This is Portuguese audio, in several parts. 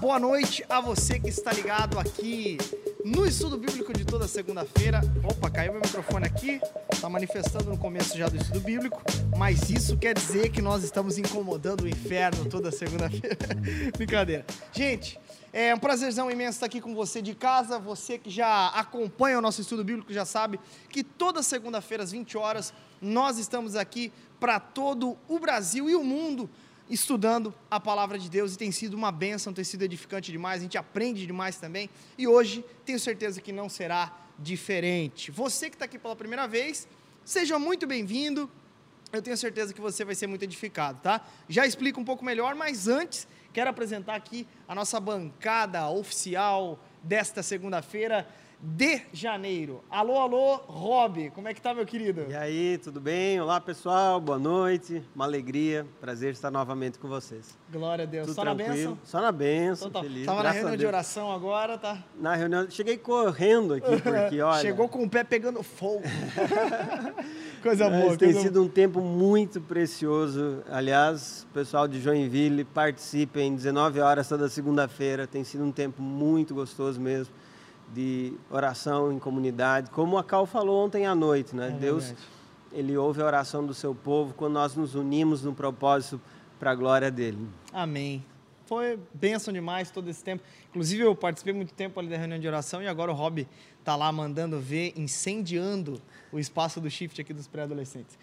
boa noite a você que está ligado aqui no estudo bíblico de toda segunda-feira. Opa, caiu meu microfone aqui, está manifestando no começo já do estudo bíblico, mas isso quer dizer que nós estamos incomodando o inferno toda segunda-feira. Brincadeira. Gente, é um prazerzão imenso estar aqui com você de casa, você que já acompanha o nosso estudo bíblico já sabe que toda segunda-feira às 20 horas nós estamos aqui para todo o Brasil e o mundo estudando a palavra de Deus e tem sido uma bênção, tem sido edificante demais, a gente aprende demais também e hoje tenho certeza que não será diferente. Você que está aqui pela primeira vez, seja muito bem-vindo, eu tenho certeza que você vai ser muito edificado, tá? Já explico um pouco melhor, mas antes quero apresentar aqui a nossa bancada oficial desta segunda-feira de janeiro. Alô, alô, Rob, como é que tá, meu querido? E aí, tudo bem? Olá, pessoal, boa noite, uma alegria, prazer estar novamente com vocês. Glória a Deus. Tudo Só tranquilo? na bênção? Só na benção, Então tá. feliz. Tava na reunião de oração agora, tá? Na reunião, cheguei correndo aqui, porque olha... Chegou com o pé pegando fogo. coisa mas boa, tem coisa sido um tempo muito precioso. Aliás, o pessoal de Joinville participa em 19 horas toda segunda-feira. Tem sido um tempo muito gostoso mesmo de oração em comunidade. Como a Cal falou ontem à noite, né? É Deus, verdade. ele ouve a oração do seu povo quando nós nos unimos no propósito para a glória dele. Amém. Foi bênção demais todo esse tempo. Inclusive, eu participei muito tempo ali da reunião de oração e agora o Rob tá lá mandando ver, incendiando o espaço do shift aqui dos pré-adolescentes.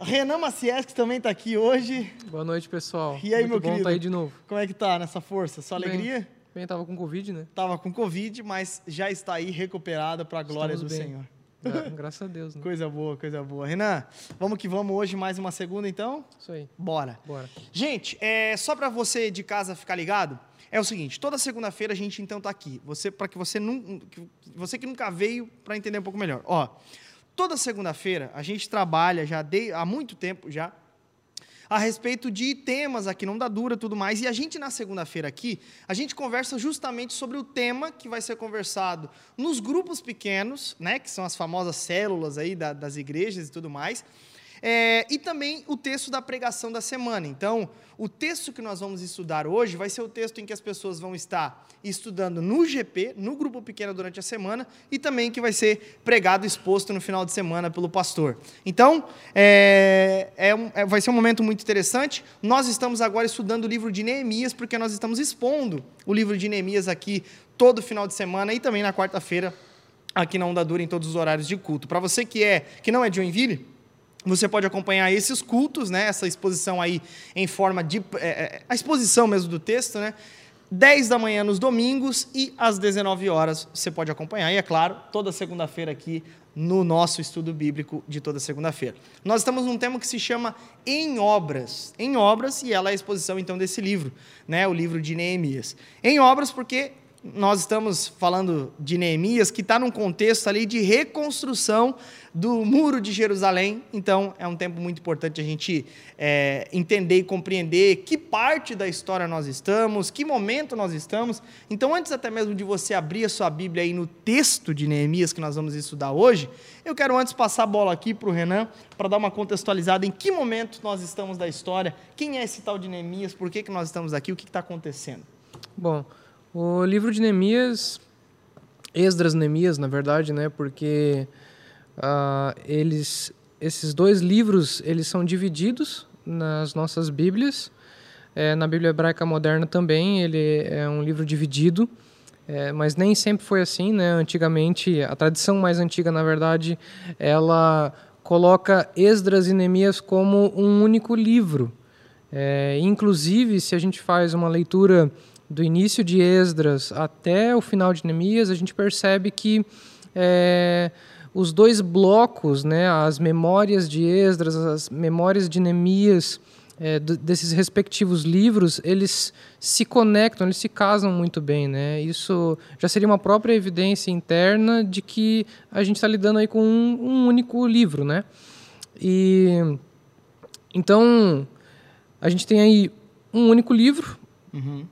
Renan Macieschi também está aqui hoje. Boa noite, pessoal. E aí, Muito meu bom querido? estar aí de novo. Como é que tá nessa força? Só alegria? Bem, tava com Covid, né? Tava com Covid, mas já está aí recuperada para a glória Estamos do bem. Senhor. Gra- Graças a Deus, né? Coisa boa, coisa boa. Renan, vamos que vamos hoje mais uma segunda então? Isso aí. Bora. Bora. Gente, é, só para você de casa ficar ligado, é o seguinte, toda segunda-feira a gente então tá aqui. Você para que você não você que nunca veio para entender um pouco melhor. Ó, toda segunda-feira a gente trabalha já de, há muito tempo já a respeito de temas aqui não dá dura tudo mais. E a gente na segunda-feira aqui a gente conversa justamente sobre o tema que vai ser conversado nos grupos pequenos né que são as famosas células aí da- das igrejas e tudo mais é, e também o texto da pregação da semana. Então, o texto que nós vamos estudar hoje vai ser o texto em que as pessoas vão estar estudando no GP, no grupo pequeno durante a semana, e também que vai ser pregado, exposto no final de semana pelo pastor. Então, é, é é- vai ser um momento muito interessante. Nós estamos agora estudando o livro de Neemias, porque nós estamos expondo o livro de Neemias aqui todo final de semana e também na quarta-feira aqui na Onda Dura em todos os horários de culto. Para você que é que não é de Joinville, você pode acompanhar esses cultos, né? Essa exposição aí em forma de é, é, a exposição mesmo do texto, né? 10 da manhã nos domingos e às 19 horas você pode acompanhar. E é claro, toda segunda-feira aqui no nosso estudo bíblico de toda segunda-feira. Nós estamos num tema que se chama Em Obras. Em Obras, e ela é a exposição então desse livro, né? O livro de Neemias. Em Obras, porque nós estamos falando de Neemias, que está num contexto ali de reconstrução do muro de Jerusalém. Então, é um tempo muito importante a gente é, entender e compreender que parte da história nós estamos, que momento nós estamos. Então, antes até mesmo de você abrir a sua Bíblia aí no texto de Neemias que nós vamos estudar hoje, eu quero antes passar a bola aqui para o Renan, para dar uma contextualizada em que momento nós estamos da história, quem é esse tal de Neemias, por que, que nós estamos aqui, o que está acontecendo. Bom, o livro de Neemias, Esdras Neemias, na verdade, né? Porque ah, eles, esses dois livros, eles são divididos nas nossas Bíblias. É, na Bíblia Hebraica Moderna também, ele é um livro dividido. É, mas nem sempre foi assim, né? Antigamente, a tradição mais antiga, na verdade, ela coloca Esdras e Neemias como um único livro. É, inclusive, se a gente faz uma leitura do início de Esdras até o final de Neemias, a gente percebe que é, os dois blocos, né, as memórias de Esdras, as memórias de Neemias, é, desses respectivos livros, eles se conectam, eles se casam muito bem, né? Isso já seria uma própria evidência interna de que a gente está lidando aí com um, um único livro, né? E então a gente tem aí um único livro.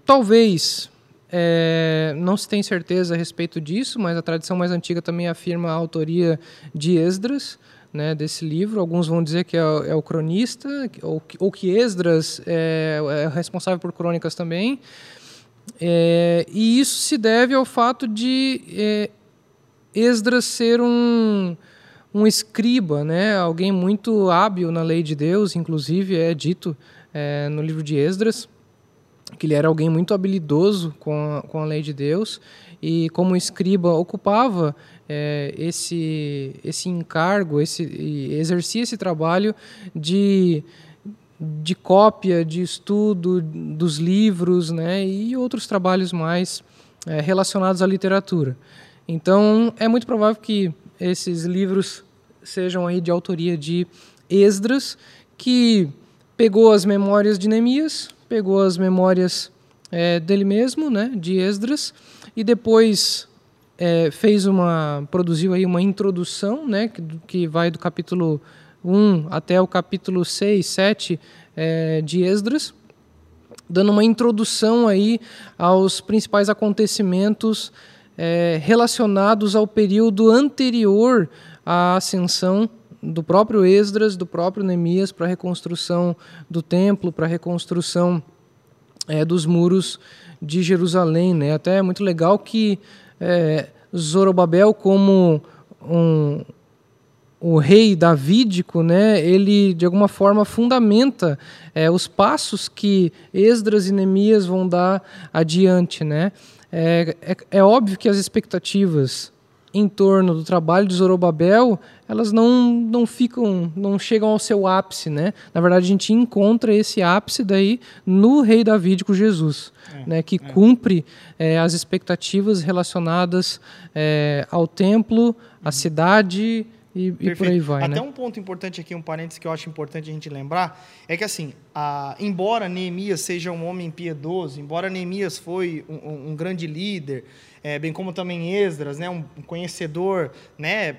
Talvez é, não se tem certeza a respeito disso, mas a tradição mais antiga também afirma a autoria de Esdras, né, desse livro. Alguns vão dizer que é, é o cronista, ou, ou que Esdras é, é responsável por crônicas também. É, e isso se deve ao fato de é, Esdras ser um, um escriba, né? alguém muito hábil na lei de Deus, inclusive é dito é, no livro de Esdras que ele era alguém muito habilidoso com a, com a lei de Deus e como escriba ocupava é, esse esse encargo, esse exercia esse trabalho de de cópia, de estudo dos livros, né, e outros trabalhos mais é, relacionados à literatura. Então, é muito provável que esses livros sejam aí de autoria de Esdras, que pegou as memórias de Neemias, pegou as memórias é, dele mesmo, né, de Esdras, e depois é, fez uma produziu aí uma introdução, né, que, que vai do capítulo 1 até o capítulo 6, 7 é, de Esdras, dando uma introdução aí aos principais acontecimentos é, relacionados ao período anterior à ascensão do próprio Esdras, do próprio Neemias para a reconstrução do templo, para a reconstrução é, dos muros de Jerusalém. Né? Até é muito legal que é, Zorobabel, como um, o rei davídico, né, ele de alguma forma fundamenta é, os passos que Esdras e Neemias vão dar adiante. Né? É, é, é óbvio que as expectativas em torno do trabalho de Zorobabel, elas não, não ficam, não chegam ao seu ápice, né? Na verdade, a gente encontra esse ápice daí no rei Davídico Jesus, é, né? Que é. cumpre é, as expectativas relacionadas é, ao templo, à cidade e, e, por aí vai, Até né? um ponto importante aqui, um parênteses que eu acho importante a gente lembrar, é que assim, a, embora Neemias seja um homem piedoso, embora Neemias foi um, um grande líder, é, bem como também Esdras, né, um conhecedor né,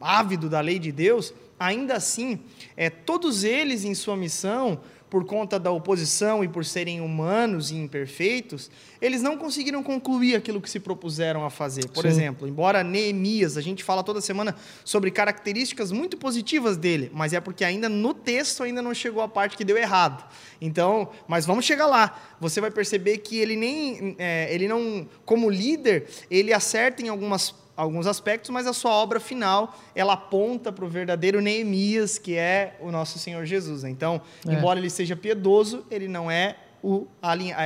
ávido da lei de Deus, ainda assim, é, todos eles em sua missão por conta da oposição e por serem humanos e imperfeitos, eles não conseguiram concluir aquilo que se propuseram a fazer. Por Sim. exemplo, embora Neemias, a gente fala toda semana sobre características muito positivas dele, mas é porque ainda no texto ainda não chegou a parte que deu errado. Então, mas vamos chegar lá. Você vai perceber que ele nem, é, ele não, como líder, ele acerta em algumas alguns aspectos, mas a sua obra final ela aponta para o verdadeiro Neemias, que é o nosso Senhor Jesus. Então, é. embora ele seja piedoso, ele não é o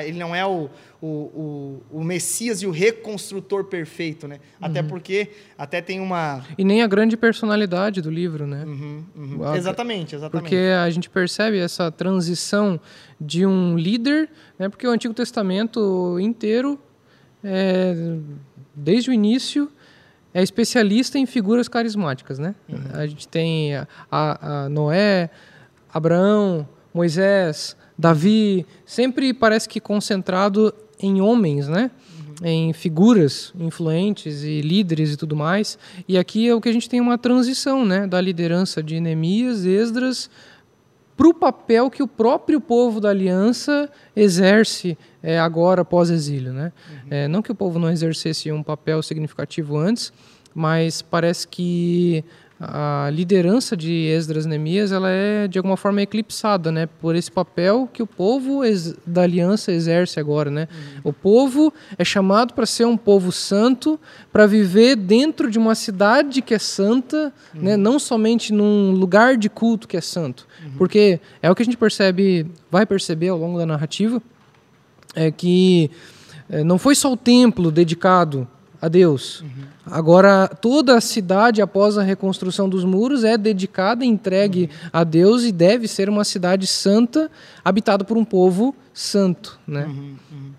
ele não é o, o, o, o Messias e o reconstrutor perfeito, né? Uhum. Até porque até tem uma e nem a grande personalidade do livro, né? Uhum, uhum. Exatamente, exatamente. Porque a gente percebe essa transição de um líder, né? Porque o Antigo Testamento inteiro, é, desde o início é especialista em figuras carismáticas, né? Uhum. A gente tem a, a, Noé, Abraão, Moisés, Davi, sempre parece que concentrado em homens, né? Uhum. Em figuras influentes e líderes e tudo mais. E aqui é o que a gente tem uma transição, né? Da liderança de Neemias, Esdras, para o papel que o próprio povo da aliança exerce é, agora pós-exílio. Né? Uhum. É, não que o povo não exercesse um papel significativo antes, mas parece que a liderança de Esdras Neemias ela é de alguma forma eclipsada, né, por esse papel que o povo da aliança exerce agora, né? Uhum. O povo é chamado para ser um povo santo, para viver dentro de uma cidade que é santa, uhum. né, não somente num lugar de culto que é santo, uhum. porque é o que a gente percebe, vai perceber ao longo da narrativa, é que é, não foi só o templo dedicado a Deus. Uhum. Agora, toda a cidade, após a reconstrução dos muros, é dedicada, entregue uhum. a Deus e deve ser uma cidade santa, habitada por um povo santo. Né? Uhum, uhum.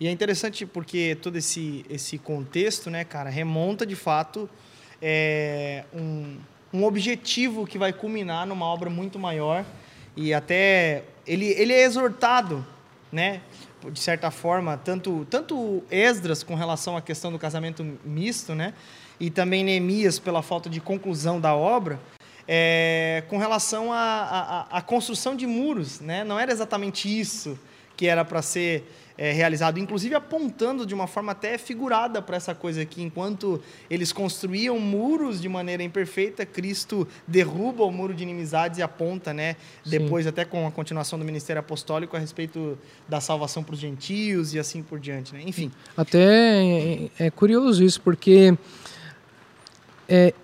E é interessante porque todo esse, esse contexto, né, cara, remonta de fato é, um, um objetivo que vai culminar numa obra muito maior. E até ele, ele é exortado, né? De certa forma, tanto, tanto Esdras com relação à questão do casamento misto, né? E também Neemias pela falta de conclusão da obra, é, com relação à, construção de muros, né? Não era exatamente isso que era para ser é, realizado, inclusive apontando de uma forma até figurada para essa coisa aqui. Enquanto eles construíam muros de maneira imperfeita, Cristo derruba o muro de inimizades e aponta, né? Depois, até com a continuação do ministério apostólico, a respeito da salvação para os gentios e assim por diante, né? Enfim. Até é, é curioso isso, porque é,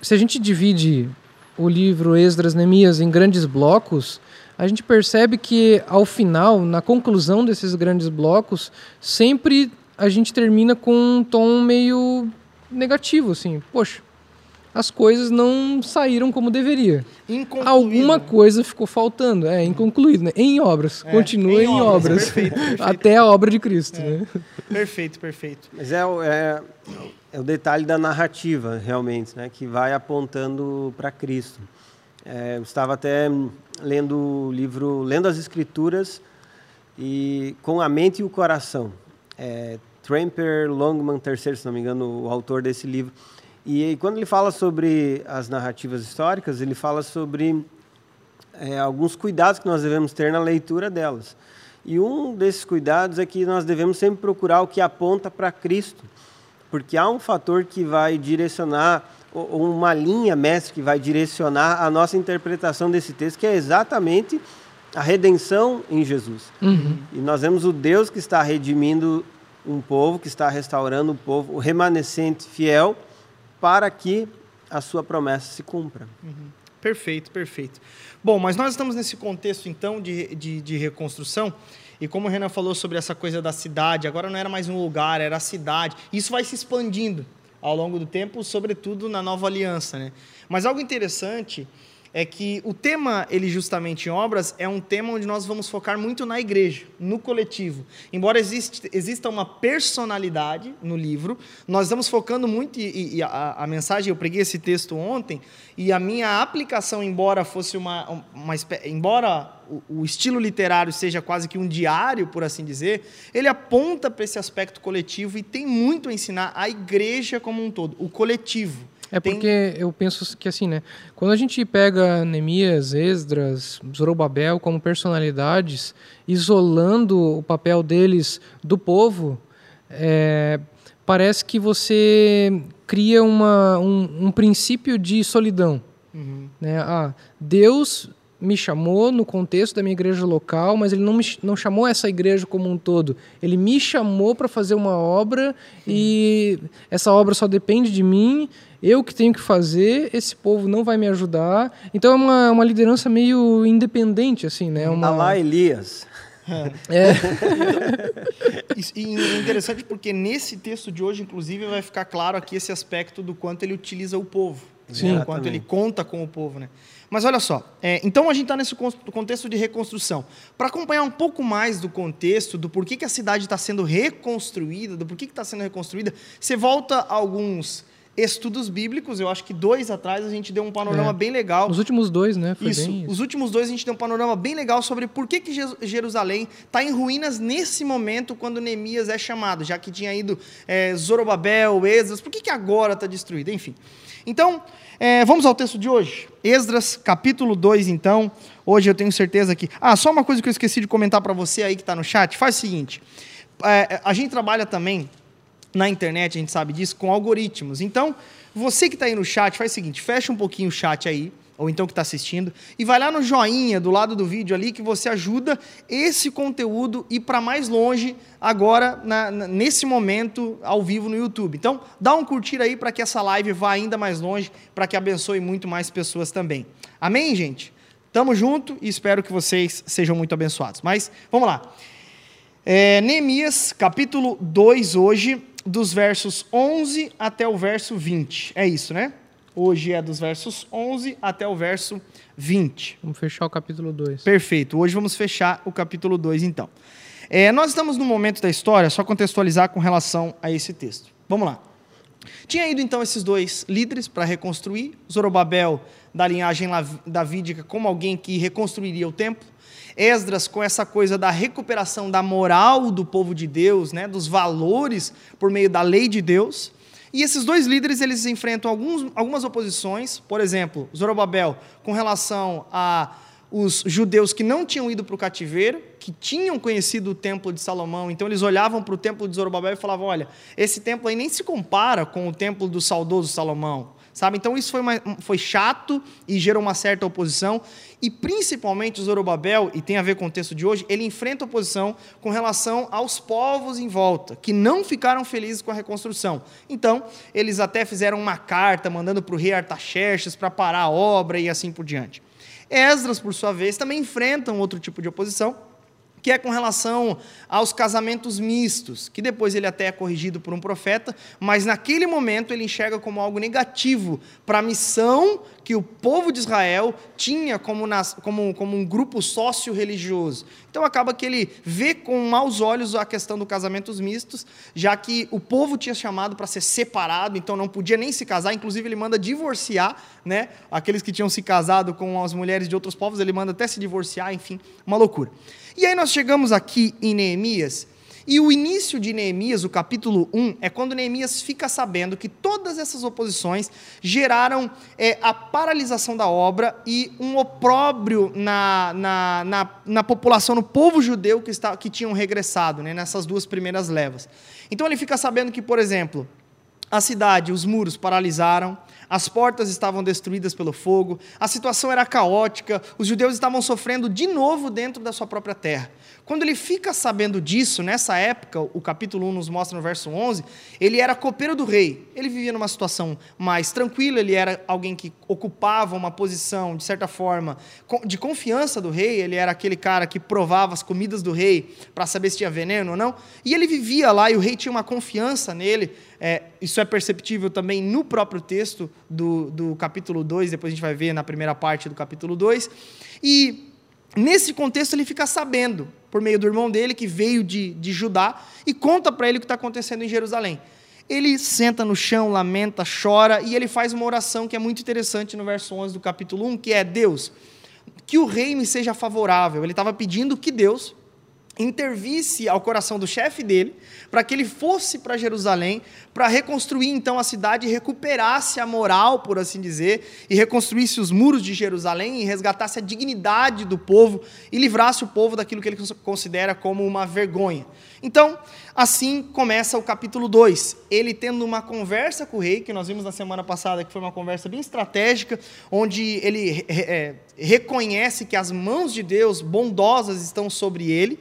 se a gente divide o livro Esdras Neemias em grandes blocos, a gente percebe que ao final, na conclusão desses grandes blocos, sempre a gente termina com um tom meio negativo, assim, poxa, as coisas não saíram como deveria. Alguma coisa ficou faltando, é inconcluído, né? Em obras, é, continua em, em obras, obras. Perfeito, perfeito. até a obra de Cristo. É. Né? Perfeito, perfeito. Mas é, é, é o detalhe da narrativa, realmente, né? que vai apontando para Cristo. É, eu estava até lendo o livro Lendo as Escrituras e com a mente e o coração. É, Tramper Longman III, se não me engano, o autor desse livro. E, e quando ele fala sobre as narrativas históricas, ele fala sobre é, alguns cuidados que nós devemos ter na leitura delas. E um desses cuidados é que nós devemos sempre procurar o que aponta para Cristo, porque há um fator que vai direcionar uma linha mestre que vai direcionar a nossa interpretação desse texto, que é exatamente a redenção em Jesus. Uhum. E nós vemos o Deus que está redimindo um povo, que está restaurando o povo, o remanescente fiel, para que a sua promessa se cumpra. Uhum. Perfeito, perfeito. Bom, mas nós estamos nesse contexto, então, de, de, de reconstrução. E como o Renan falou sobre essa coisa da cidade, agora não era mais um lugar, era a cidade. Isso vai se expandindo ao longo do tempo, sobretudo na nova aliança. Né? Mas algo interessante é que o tema, ele justamente em obras, é um tema onde nós vamos focar muito na igreja, no coletivo. Embora existe, exista uma personalidade no livro, nós estamos focando muito, e, e a, a, mensagem, eu preguei esse texto ontem, e a minha aplicação, embora fosse uma. uma, embora o, o estilo literário seja quase que um diário, por assim dizer, ele aponta para esse aspecto coletivo e tem muito a ensinar a igreja como um todo, o coletivo. É porque eu penso que assim, né? Quando a gente pega Neemias, Esdras, Zorobabel como personalidades, isolando o papel deles do povo, é, parece que você cria uma, um, um princípio de solidão. Uhum. Né? Ah, Deus me chamou no contexto da minha igreja local, mas ele não, me, não chamou essa igreja como um todo. Ele me chamou para fazer uma obra e essa obra só depende de mim, eu que tenho que fazer, esse povo não vai me ajudar. Então é uma, uma liderança meio independente, assim, né? Uma... lá Elias. É. e é interessante porque nesse texto de hoje, inclusive, vai ficar claro aqui esse aspecto do quanto ele utiliza o povo. Sim, né? quanto ele conta com o povo, né? Mas olha só, é, então a gente está nesse contexto de reconstrução. Para acompanhar um pouco mais do contexto, do porquê que a cidade está sendo reconstruída, do porquê que está sendo reconstruída, você volta a alguns estudos bíblicos. Eu acho que dois atrás a gente deu um panorama é. bem legal. Os últimos dois, né? Foi isso, isso, Os últimos dois a gente deu um panorama bem legal sobre por que, que Jerusalém está em ruínas nesse momento quando Neemias é chamado, já que tinha ido é, Zorobabel, Esdras. Por que, que agora está destruída? Enfim. Então, é, vamos ao texto de hoje. Esdras, capítulo 2, então. Hoje eu tenho certeza que. Ah, só uma coisa que eu esqueci de comentar para você aí que está no chat. Faz o seguinte: é, a gente trabalha também na internet, a gente sabe disso, com algoritmos. Então, você que está aí no chat, faz o seguinte: fecha um pouquinho o chat aí ou então que está assistindo, e vai lá no joinha do lado do vídeo ali que você ajuda esse conteúdo ir para mais longe agora, na, nesse momento, ao vivo no YouTube. Então, dá um curtir aí para que essa live vá ainda mais longe, para que abençoe muito mais pessoas também. Amém, gente? Tamo junto e espero que vocês sejam muito abençoados. Mas, vamos lá. É, Neemias, capítulo 2 hoje, dos versos 11 até o verso 20. É isso, né? Hoje é dos versos 11 até o verso 20. Vamos fechar o capítulo 2. Perfeito. Hoje vamos fechar o capítulo 2, então. É, nós estamos no momento da história, só contextualizar com relação a esse texto. Vamos lá. Tinha ido então esses dois líderes para reconstruir, Zorobabel, da linhagem davídica, como alguém que reconstruiria o templo, Esdras com essa coisa da recuperação da moral do povo de Deus, né, dos valores por meio da lei de Deus, e esses dois líderes eles enfrentam alguns, algumas oposições, por exemplo, Zorobabel com relação a os judeus que não tinham ido para o cativeiro, que tinham conhecido o templo de Salomão, então eles olhavam para o templo de Zorobabel e falavam: olha, esse templo aí nem se compara com o templo do saudoso Salomão. Sabe? Então isso foi, uma, foi chato e gerou uma certa oposição. E principalmente o Zorobabel, e tem a ver com o texto de hoje, ele enfrenta oposição com relação aos povos em volta, que não ficaram felizes com a reconstrução. Então, eles até fizeram uma carta mandando para o rei Artaxerxes para parar a obra e assim por diante. Esdras, por sua vez, também enfrenta um outro tipo de oposição, que é com relação aos casamentos mistos, que depois ele até é corrigido por um profeta, mas naquele momento ele enxerga como algo negativo para a missão que o povo de Israel tinha como, nas, como, como um grupo sócio-religioso. Então acaba que ele vê com maus olhos a questão dos casamentos mistos, já que o povo tinha chamado para ser separado, então não podia nem se casar, inclusive ele manda divorciar, né? Aqueles que tinham se casado com as mulheres de outros povos, ele manda até se divorciar, enfim, uma loucura. E aí nós chegamos aqui em Neemias, e o início de Neemias, o capítulo 1, é quando Neemias fica sabendo que todas essas oposições geraram é, a paralisação da obra e um opróbrio na, na, na, na, população, no povo judeu que, está, que tinham regressado, né, nessas duas primeiras levas. Então ele fica sabendo que, por exemplo, a cidade, os muros paralisaram, as portas estavam destruídas pelo fogo, a situação era caótica, os judeus estavam sofrendo de novo dentro da sua própria terra. Quando ele fica sabendo disso, nessa época, o capítulo 1 nos mostra no verso 11, ele era copeiro do rei. Ele vivia numa situação mais tranquila, ele era alguém que ocupava uma posição, de certa forma, de confiança do rei, ele era aquele cara que provava as comidas do rei para saber se tinha veneno ou não. E ele vivia lá e o rei tinha uma confiança nele. É, isso é perceptível também no próprio texto do, do capítulo 2, depois a gente vai ver na primeira parte do capítulo 2. E Nesse contexto, ele fica sabendo, por meio do irmão dele, que veio de, de Judá, e conta para ele o que está acontecendo em Jerusalém. Ele senta no chão, lamenta, chora, e ele faz uma oração que é muito interessante no verso 11 do capítulo 1, que é: Deus, que o rei me seja favorável. Ele estava pedindo que Deus intervisse ao coração do chefe dele, para que ele fosse para Jerusalém, para reconstruir então a cidade e recuperasse a moral, por assim dizer, e reconstruísse os muros de Jerusalém e resgatasse a dignidade do povo e livrasse o povo daquilo que ele considera como uma vergonha. Então, assim começa o capítulo 2. Ele tendo uma conversa com o rei, que nós vimos na semana passada, que foi uma conversa bem estratégica, onde ele é, reconhece que as mãos de Deus bondosas estão sobre ele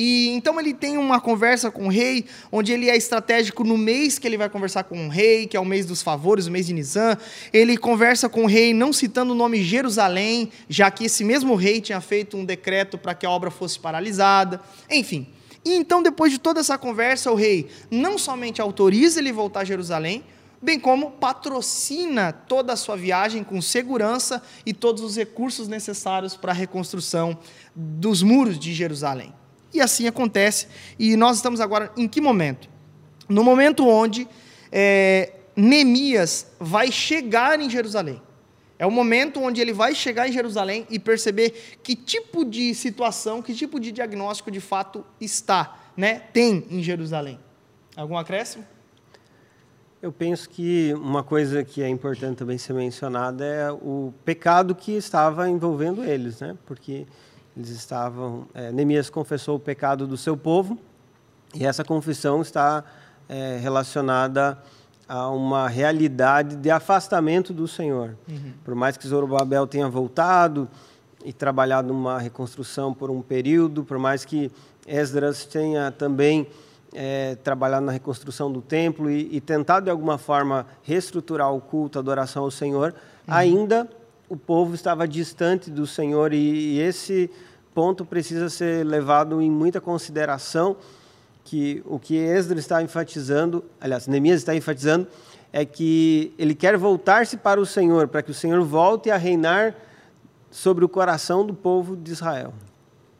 e então ele tem uma conversa com o rei, onde ele é estratégico no mês que ele vai conversar com o rei, que é o mês dos favores, o mês de Nisan. Ele conversa com o rei não citando o nome Jerusalém, já que esse mesmo rei tinha feito um decreto para que a obra fosse paralisada. Enfim. E então, depois de toda essa conversa, o rei não somente autoriza ele voltar a Jerusalém, bem como patrocina toda a sua viagem com segurança e todos os recursos necessários para a reconstrução dos muros de Jerusalém. E assim acontece. E nós estamos agora em que momento? No momento onde é, Neemias vai chegar em Jerusalém. É o momento onde ele vai chegar em Jerusalém e perceber que tipo de situação, que tipo de diagnóstico de fato está, né, tem em Jerusalém. Algum acréscimo? Eu penso que uma coisa que é importante também ser mencionada é o pecado que estava envolvendo eles, né? Porque eles estavam. É, Neemias confessou o pecado do seu povo e essa confissão está é, relacionada a uma realidade de afastamento do Senhor. Uhum. Por mais que Zorobabel tenha voltado e trabalhado numa reconstrução por um período, por mais que Esdras tenha também é, trabalhado na reconstrução do templo e, e tentado de alguma forma reestruturar o culto, a adoração ao Senhor, uhum. ainda o povo estava distante do Senhor e, e esse ponto precisa ser levado em muita consideração que o que Esdras está enfatizando, aliás, Neemias está enfatizando, é que ele quer voltar-se para o Senhor, para que o Senhor volte a reinar sobre o coração do povo de Israel.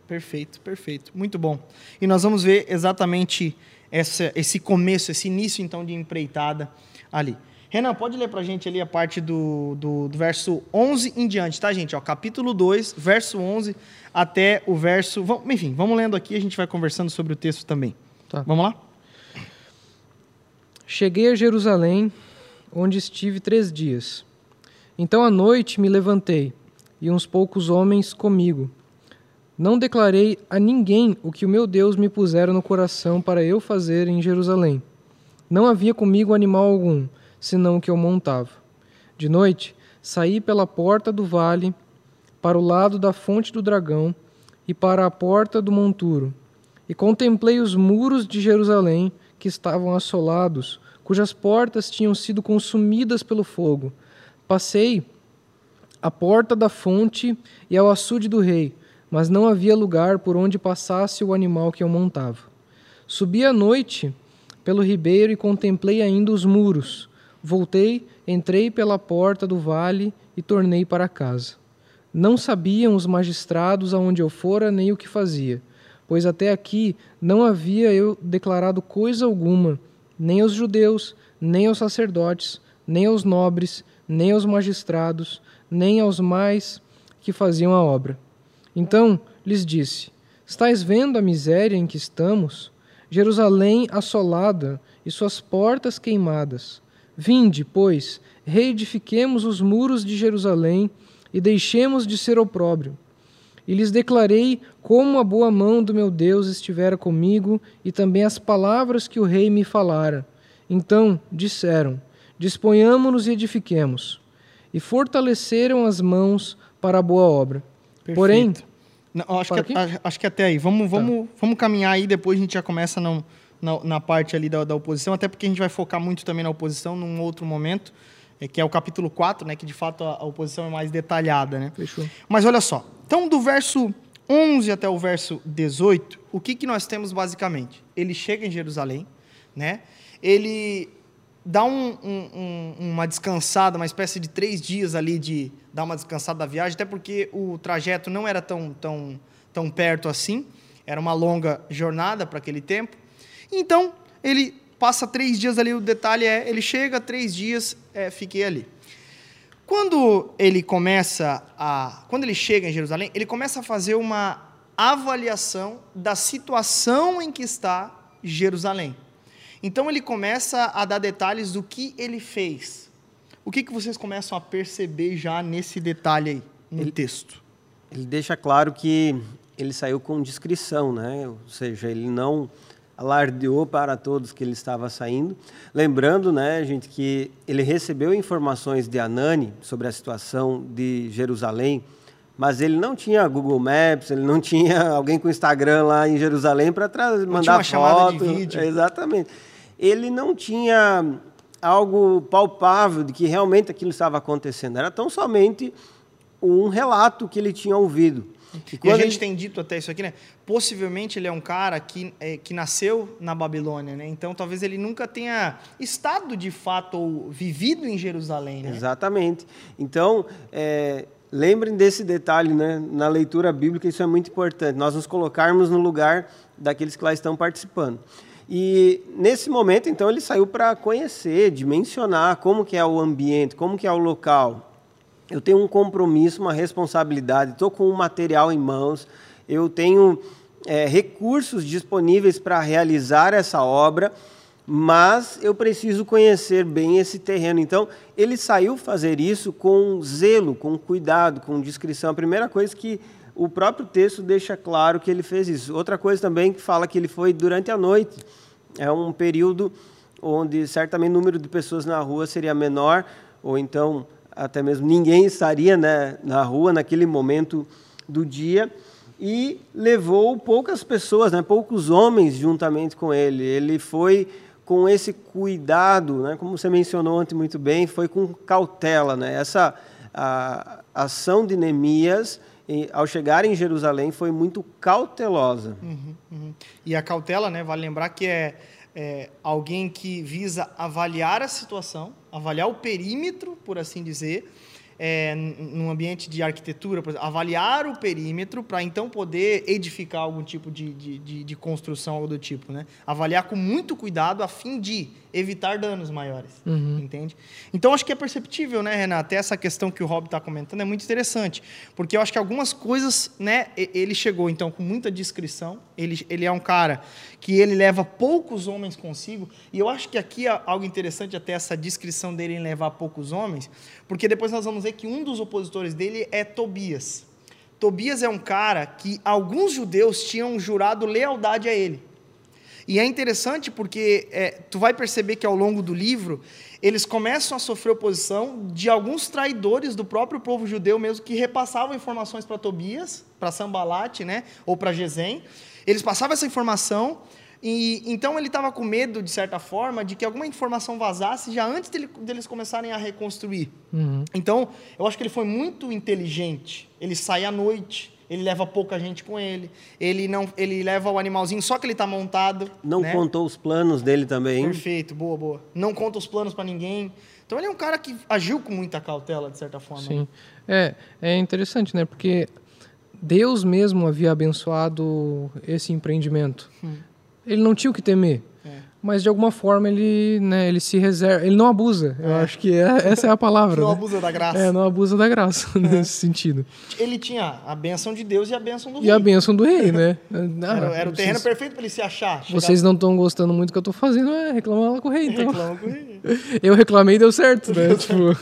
Perfeito, perfeito. Muito bom. E nós vamos ver exatamente essa, esse começo, esse início, então, de empreitada ali. Renan, pode ler para a gente ali a parte do, do, do, verso 11 em diante, tá, gente? Ó, capítulo 2, verso 11 até o verso. Vamos, enfim, vamos lendo aqui a gente vai conversando sobre o texto também. Tá. Vamos lá? Cheguei a Jerusalém, onde estive três dias. Então à noite me levantei, e uns poucos homens comigo. Não declarei a ninguém o que o meu Deus me pusera no coração para eu fazer em Jerusalém. Não havia comigo animal algum, senão o que eu montava. De noite, saí pela porta do vale, para o lado da fonte do dragão e para a porta do monturo, e contemplei os muros de Jerusalém que estavam assolados, cujas portas tinham sido consumidas pelo fogo. Passei à porta da fonte e ao açude do rei, mas não havia lugar por onde passasse o animal que eu montava. Subi à noite pelo ribeiro e contemplei ainda os muros. Voltei, entrei pela porta do vale e tornei para casa. Não sabiam os magistrados aonde eu fora nem o que fazia, pois até aqui não havia eu declarado coisa alguma, nem aos judeus, nem aos sacerdotes, nem aos nobres, nem aos magistrados, nem aos mais que faziam a obra. Então lhes disse: Estais vendo a miséria em que estamos? Jerusalém assolada e suas portas queimadas. Vinde, pois, reedifiquemos os muros de Jerusalém e deixemos de ser opróbrio. E lhes declarei como a boa mão do meu Deus estivera comigo e também as palavras que o rei me falara. Então disseram: Disponhamo-nos e edifiquemos. E fortaleceram as mãos para a boa obra. Perfeito. Porém, Não, acho, que, acho que até aí. Vamos, vamos, vamos caminhar aí, depois a gente já começa na, na, na parte ali da, da oposição, até porque a gente vai focar muito também na oposição num outro momento, é, que é o capítulo 4, né, que de fato a, a oposição é mais detalhada. Né? Fechou. Mas olha só, então do verso 11 até o verso 18, o que, que nós temos basicamente? Ele chega em Jerusalém, né? ele dá um, um, um, uma descansada, uma espécie de três dias ali de dar uma descansada da viagem, até porque o trajeto não era tão, tão, tão perto assim, era uma longa jornada para aquele tempo. Então, ele passa três dias ali, o detalhe é, ele chega, três dias, é, fiquei ali. Quando ele começa a. Quando ele chega em Jerusalém, ele começa a fazer uma avaliação da situação em que está Jerusalém. Então ele começa a dar detalhes do que ele fez. O que, que vocês começam a perceber já nesse detalhe aí, no Ele- texto? Ele deixa claro que ele saiu com discrição, né? Ou seja, ele não alardeou para todos que ele estava saindo. Lembrando, né, gente, que ele recebeu informações de Anani sobre a situação de Jerusalém, mas ele não tinha Google Maps, ele não tinha alguém com Instagram lá em Jerusalém para mandar tinha uma chamada de foto. vídeo. Exatamente. Ele não tinha algo palpável de que realmente aquilo estava acontecendo. Era tão somente um relato que ele tinha ouvido. E E a gente ele- tem dito até isso aqui, né? Possivelmente ele é um cara que, é, que nasceu na Babilônia, né? Então talvez ele nunca tenha estado de fato ou vivido em Jerusalém, né? Exatamente. Então, é, lembrem desse detalhe, né? Na leitura bíblica, isso é muito importante. Nós nos colocarmos no lugar daqueles que lá estão participando. E nesse momento, então, ele saiu para conhecer, dimensionar como que é o ambiente, como que é o local. Eu tenho um compromisso, uma responsabilidade. Estou com um material em mãos. Eu tenho é, recursos disponíveis para realizar essa obra, mas eu preciso conhecer bem esse terreno. Então, ele saiu fazer isso com zelo, com cuidado, com discrição. A primeira coisa que o próprio texto deixa claro que ele fez isso. Outra coisa também que fala que ele foi durante a noite. É um período onde certamente o número de pessoas na rua seria menor, ou então até mesmo ninguém estaria né, na rua naquele momento do dia e levou poucas pessoas, né, poucos homens juntamente com ele. Ele foi com esse cuidado, né, como você mencionou ontem muito bem, foi com cautela. Né? Essa a, ação de Neemias, em- ao chegar em Jerusalém, foi muito cautelosa. Uhum, uhum. E a cautela, né? Vale lembrar que é, é alguém que visa avaliar a situação, avaliar o perímetro, por assim dizer, é, num ambiente de arquitetura, exemplo, avaliar o perímetro para então poder edificar algum tipo de, de, de, de construção, algo do tipo, né? Avaliar com muito cuidado a fim de evitar danos maiores, Uhum. entende? Então acho que é perceptível, né, Renato? Até essa questão que o Rob está comentando é muito interessante, porque eu acho que algumas coisas, né, ele chegou então com muita discrição. Ele, ele é um cara que ele leva poucos homens consigo, e eu acho que aqui é algo interessante até essa descrição dele em levar poucos homens, porque depois nós vamos ver que um dos opositores dele é Tobias. Tobias é um cara que alguns judeus tinham jurado lealdade a ele. E é interessante porque é, tu vai perceber que ao longo do livro eles começam a sofrer oposição de alguns traidores do próprio povo judeu mesmo que repassavam informações para Tobias, para Sambalate, né, ou para Gesem. Eles passavam essa informação e então ele estava com medo, de certa forma, de que alguma informação vazasse já antes dele, deles começarem a reconstruir. Uhum. Então, eu acho que ele foi muito inteligente. Ele sai à noite, ele leva pouca gente com ele, ele não, ele leva o animalzinho só que ele está montado. Não né? contou os planos dele também. Perfeito, boa, boa. Não conta os planos para ninguém. Então ele é um cara que agiu com muita cautela, de certa forma. Sim. É, é interessante, né? Porque Deus mesmo havia abençoado esse empreendimento. Hum. Ele não tinha o que temer. É. Mas de alguma forma ele, né, ele se reserva, ele não abusa. Eu É. acho que é- essa é a palavra. Não né? abusa da graça. É, não abusa da graça nesse sentido. Ele tinha a bênção de Deus e a bênção do E a rei. bênção do rei, né? Ah, Era, era o terreno vocês, perfeito para ele se achar. Chegar- vocês não estão gostando muito do que eu tô fazendo, é reclamar lá com o rei, então. Reclama com o rei. Eu reclamei e deu certo, né? tipo,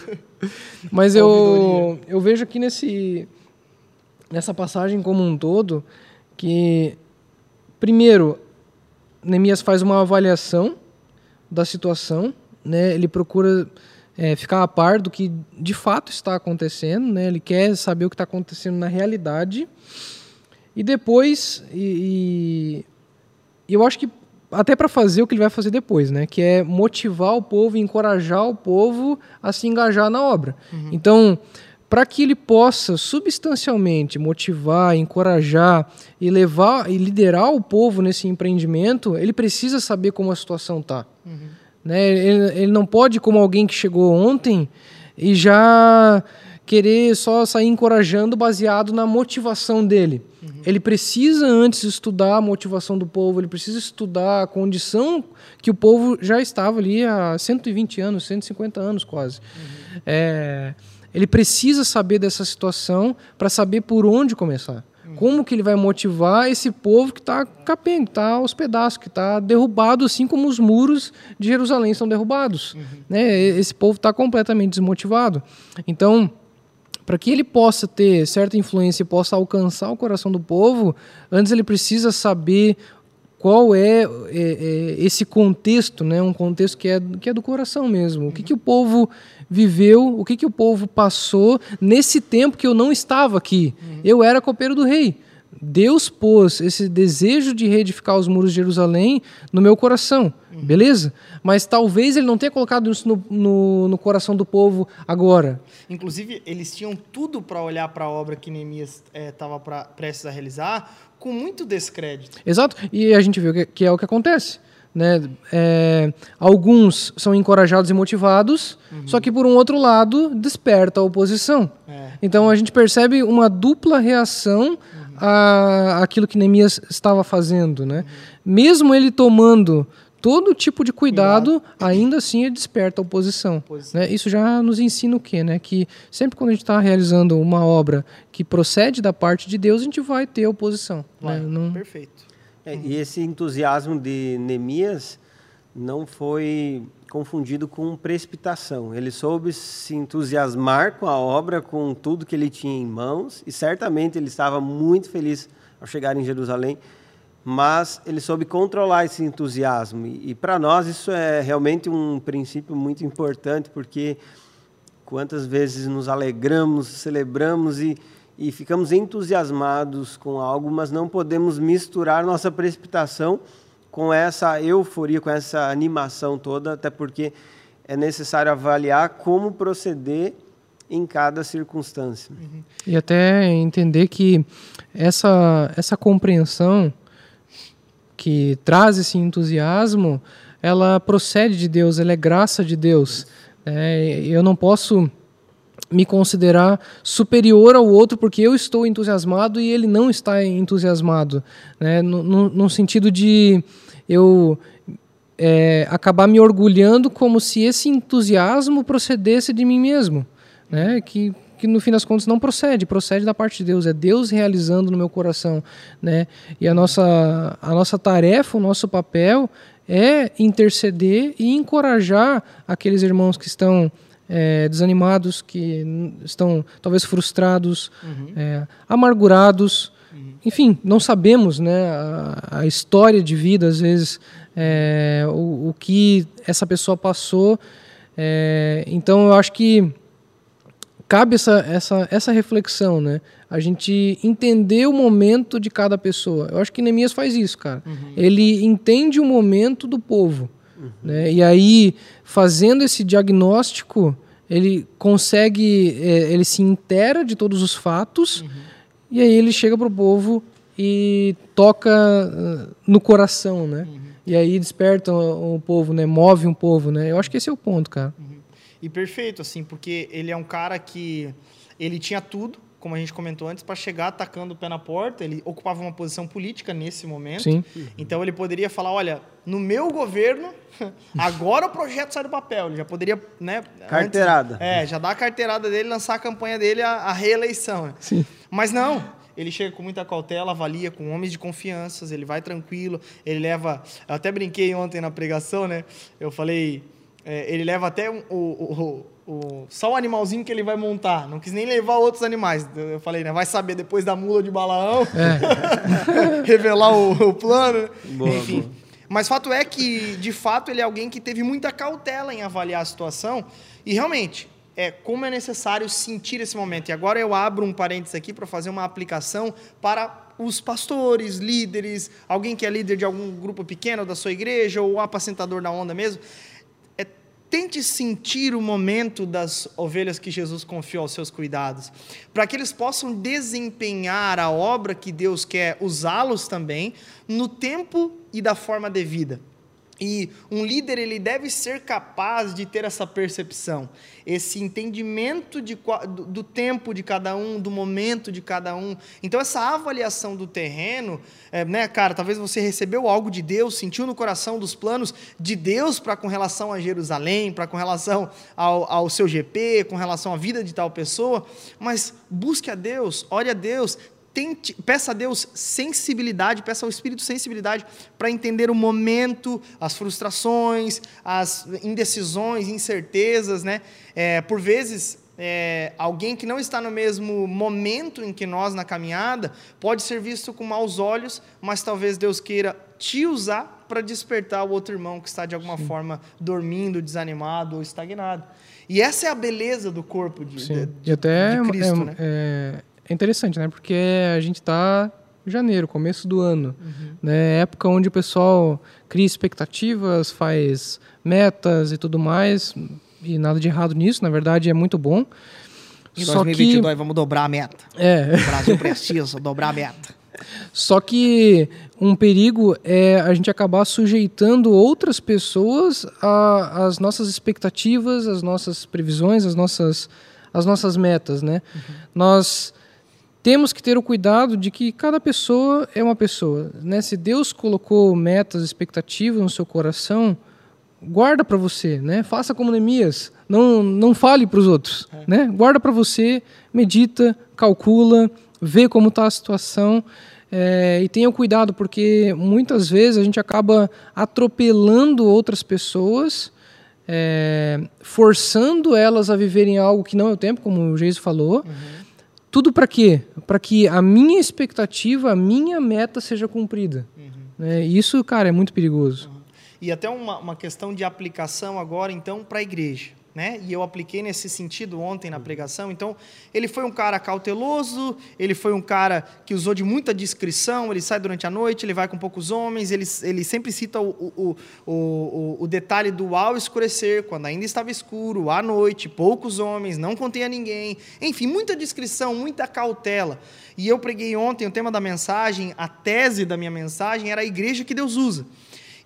mas eu, eu vejo aqui nesse, nessa passagem como um todo que, primeiro, Neemias faz uma avaliação da situação, né? ele procura é, ficar a par do que de fato está acontecendo, né? ele quer saber o que está acontecendo na realidade. E depois, e, e eu acho que até para fazer o que ele vai fazer depois, né? Que é motivar o povo, encorajar o povo a se engajar na obra. Então, para que ele possa substancialmente motivar, encorajar e levar e liderar o povo nesse empreendimento, ele precisa saber como a situação tá. Né? Ele, ele não pode, como alguém que chegou ontem e já querer só sair encorajando baseado na motivação dele. Ele precisa antes estudar a motivação do povo, ele precisa estudar a condição que o povo já estava ali há 120 anos, 150 anos quase. É, ele precisa saber dessa situação para saber por onde começar. Como que ele vai motivar esse povo que está capenga, que está aos pedaços, que está derrubado, assim como os muros de Jerusalém são derrubados. Né? Esse povo está completamente desmotivado. Então, para que ele possa ter certa influência e possa alcançar o coração do povo, antes ele precisa saber qual é, é, é, esse contexto, né? um contexto que é, que é do coração mesmo. O que, que o povo viveu, o que, que o povo passou nesse tempo que eu não estava aqui. Eu era copeiro do rei. Deus pôs esse desejo de reedificar os muros de Jerusalém no meu coração, beleza? Mas talvez ele não tenha colocado isso no, no, no coração do povo agora. Inclusive, eles tinham tudo para olhar para a obra que Neemias estava prestes a realizar com muito descrédito. Exato, e a gente viu que, que é o que acontece. Né? É, alguns são encorajados e motivados, só que por um outro lado desperta a oposição. É. Então a gente percebe uma dupla reação a aquilo que Neemias estava fazendo, né? Mesmo ele tomando todo tipo de cuidado, ainda assim ele desperta a oposição. Oposição. né? Isso já nos ensina o quê? Né? Que sempre quando a gente está realizando uma obra que procede da parte de Deus, a gente vai ter oposição. Vai, né? Não- Perfeito. É, e esse entusiasmo de Neemias não foi confundido com precipitação. Ele soube se entusiasmar com a obra, com tudo que ele tinha em mãos, e certamente ele estava muito feliz ao chegar em Jerusalém, mas ele soube controlar esse entusiasmo. E, e para nós isso é realmente um princípio muito importante, porque quantas vezes nos alegramos, celebramos e, e ficamos entusiasmados com algo, mas não podemos misturar nossa precipitação com essa euforia, com essa animação toda, até porque é necessário avaliar como proceder em cada circunstância. E até entender que essa, essa compreensão que traz esse entusiasmo, ela procede de Deus, ela é graça de Deus. É, eu não posso me considerar superior ao outro porque eu estou entusiasmado e ele não está entusiasmado. Né? No, no, no sentido de eu é, acabar me orgulhando como se esse entusiasmo procedesse de mim mesmo. Né? Que, que no fim das contas não procede, procede da parte de Deus, é Deus realizando no meu coração, né? E a nossa a nossa tarefa, o nosso papel é interceder e encorajar aqueles irmãos que estão é, desanimados, que estão talvez frustrados, uhum. é, amargurados. Uhum. Enfim, não sabemos né, a, a, história de vida, às vezes, é, o, o, que essa pessoa passou. É, então, eu acho que cabe essa, essa, essa reflexão, né? A gente entender o momento de cada pessoa. Eu acho que Neemias faz isso, cara. Uhum. Ele entende o momento do povo. Uhum. Né? E aí, fazendo esse diagnóstico, ele consegue, é, ele se intera de todos os fatos, uhum. e aí ele chega para o povo e toca uh, no coração, né? Uhum. E aí desperta o, o, povo, né? Move um povo, né? Eu acho que esse é o ponto, cara. E perfeito, assim, porque ele é um cara que ele tinha tudo, como a gente comentou antes, para chegar atacando o pé na porta. Ele ocupava uma posição política nesse momento. Sim. Então ele poderia falar: olha, no meu governo, agora o projeto sai do papel. Ele já poderia, né? Carteirada. Antes, é, já dar a carteirada dele, lançar a campanha dele, a, a reeleição. Né? Sim. Mas não. Ele chega com muita cautela, avalia com homens de confiança, ele vai tranquilo, ele leva. Eu até brinquei ontem na pregação, né? Eu falei. É, ele leva até o, o o, só o animalzinho que ele vai montar. Não quis nem levar outros animais. Eu falei, né? Vai saber depois da mula de Balaão, é. revelar o, o plano. Boa, Enfim. Boa. Mas fato é que, de fato, ele é alguém que teve muita cautela em avaliar a situação. E realmente, é como é necessário sentir esse momento. E agora eu abro um parênteses aqui para fazer uma aplicação para os pastores, líderes, alguém que é líder de algum grupo pequeno da sua igreja, ou apacentador da onda mesmo. Tente sentir o momento das ovelhas que Jesus confiou aos seus cuidados, para que eles possam desempenhar a obra que Deus quer usá-los também no tempo e da forma devida. E um líder ele deve ser capaz de ter essa percepção, esse entendimento de, do, do, tempo de cada um, do momento de cada um. Então essa avaliação do terreno, é, né, cara, talvez você recebeu algo de Deus, sentiu no coração dos planos de Deus para com relação a Jerusalém, para com relação ao, ao seu GP, com relação à vida de tal pessoa, mas busque a Deus, ore a Deus, tente, peça a Deus sensibilidade, peça ao Espírito sensibilidade para entender o momento, as frustrações, as indecisões, incertezas, né? É, por vezes, é, alguém que não está no mesmo momento em que nós na caminhada pode ser visto com maus olhos, mas talvez Deus queira te usar para despertar o outro irmão que está de alguma Sim. forma dormindo, desanimado ou estagnado. E essa é a beleza do corpo de, de, de, até de Cristo, é, né? É, é interessante, né? Porque a gente está em janeiro, começo do ano, uhum. né? Época onde o pessoal cria expectativas, faz metas e tudo mais, e nada de errado nisso, na verdade é muito bom. Em Só 2022 que... vamos dobrar a meta. É. O Brasil precisa dobrar a meta. Só que um perigo é a gente acabar sujeitando outras pessoas às nossas expectativas, às nossas previsões, às nossas, às nossas metas, né? Uhum. Nós temos que ter o cuidado de que cada pessoa é uma pessoa. Né? Se Deus colocou metas, expectativas no seu coração, guarda para você, né? Faça como Neemias, não não fale para os outros, é. né? Guarda para você, medita, calcula, vê como está a situação é, e tenha cuidado porque muitas vezes a gente acaba atropelando outras pessoas, é, forçando elas a viverem algo que não é o tempo, como o Geis falou. Uhum tudo para quê? Para que a minha expectativa, a minha meta seja cumprida. Uhum. Né? Isso, cara, é muito perigoso. Uhum. E até uma, uma questão de aplicação agora, então, para a igreja né? E eu apliquei nesse sentido ontem na pregação. Então, ele foi um cara cauteloso, ele foi um cara que usou de muita discrição, ele sai durante a noite, ele vai com poucos homens, ele, ele sempre cita o, o, o, o detalhe do ao escurecer, quando ainda estava escuro, à noite, poucos homens, não contenha ninguém. Enfim, muita discrição, muita cautela. E eu preguei ontem o tema da mensagem, a tese da minha mensagem era a igreja que Deus usa.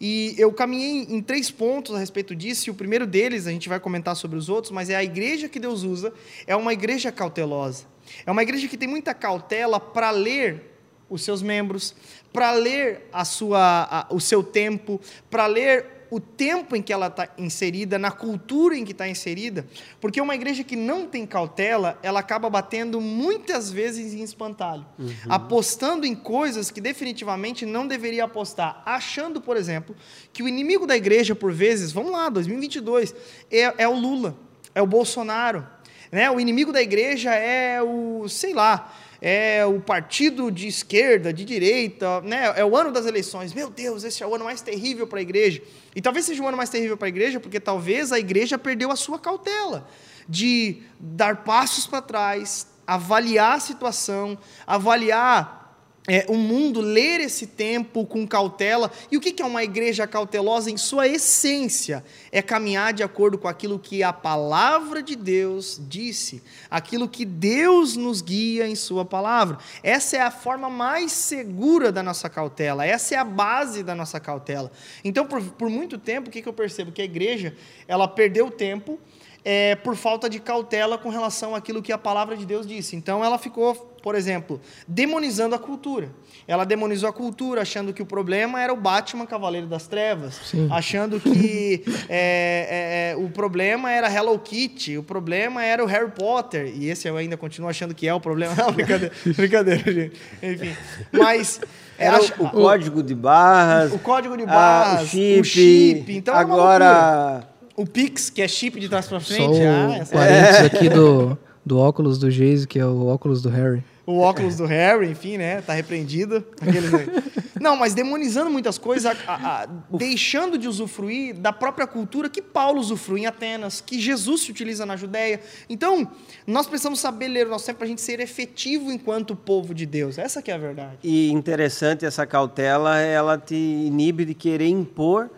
E eu caminhei em três pontos a respeito disso, e o primeiro deles, a gente vai comentar sobre os outros, mas é a igreja que Deus usa, é uma igreja cautelosa. É uma igreja que tem muita cautela para ler os seus membros, para ler a sua, a, o seu tempo, para ler o tempo em que ela está inserida, na cultura em que está inserida, porque uma igreja que não tem cautela, ela acaba batendo muitas vezes em espantalho, uhum. apostando em coisas que definitivamente não deveria apostar, achando, por exemplo, que o inimigo da igreja, por vezes, vamos lá, 2022, é, é o Lula é o Bolsonaro. Né? O inimigo da igreja é o, sei lá, é o partido de esquerda, de direita, né? é o ano das eleições. Meu Deus, esse é o ano mais terrível para a igreja. E talvez seja o ano mais terrível para a igreja, porque talvez a igreja perdeu a sua cautela de dar passos para trás, avaliar a situação, avaliar é, o mundo ler esse tempo com cautela. E o que é uma igreja cautelosa? Em sua essência, é caminhar de acordo com aquilo que a palavra de Deus disse, aquilo que Deus nos guia em Sua palavra. Essa é a forma mais segura da nossa cautela, essa é a base da nossa cautela. Então, por, por muito tempo, o que, eu percebo? Que a igreja ela perdeu tempo é, por falta de cautela com relação àquilo que a palavra de Deus disse. Então ela ficou, por exemplo, demonizando a cultura. Ela demonizou a cultura, achando que o problema era o Batman Cavaleiro das Trevas, Sim. achando que é, é, é, o problema era Hello Kitty, o problema era o Harry Potter, e esse eu ainda continuo achando que é o problema. Não, brincadeira, brincadeira gente. Enfim, mas... É, era o, o, código de barras. O código de barras, a, o chip. O chip. Então, agora o Pix, que é chip de trás para frente. Só ah, essa parênteses é. aqui do, do óculos do Geise, que é o óculos do Harry. O óculos do Harry, enfim, né? Tá repreendido. Aqueles... Não, mas demonizando muitas coisas, a, a, deixando de usufruir da própria cultura que Paulo usufrui em Atenas, que Jesus se utiliza na Judéia. Então, nós precisamos saber ler o nosso tempo para a gente ser efetivo enquanto povo de Deus. Essa que é a verdade. E interessante essa cautela, ela te inibe de querer impor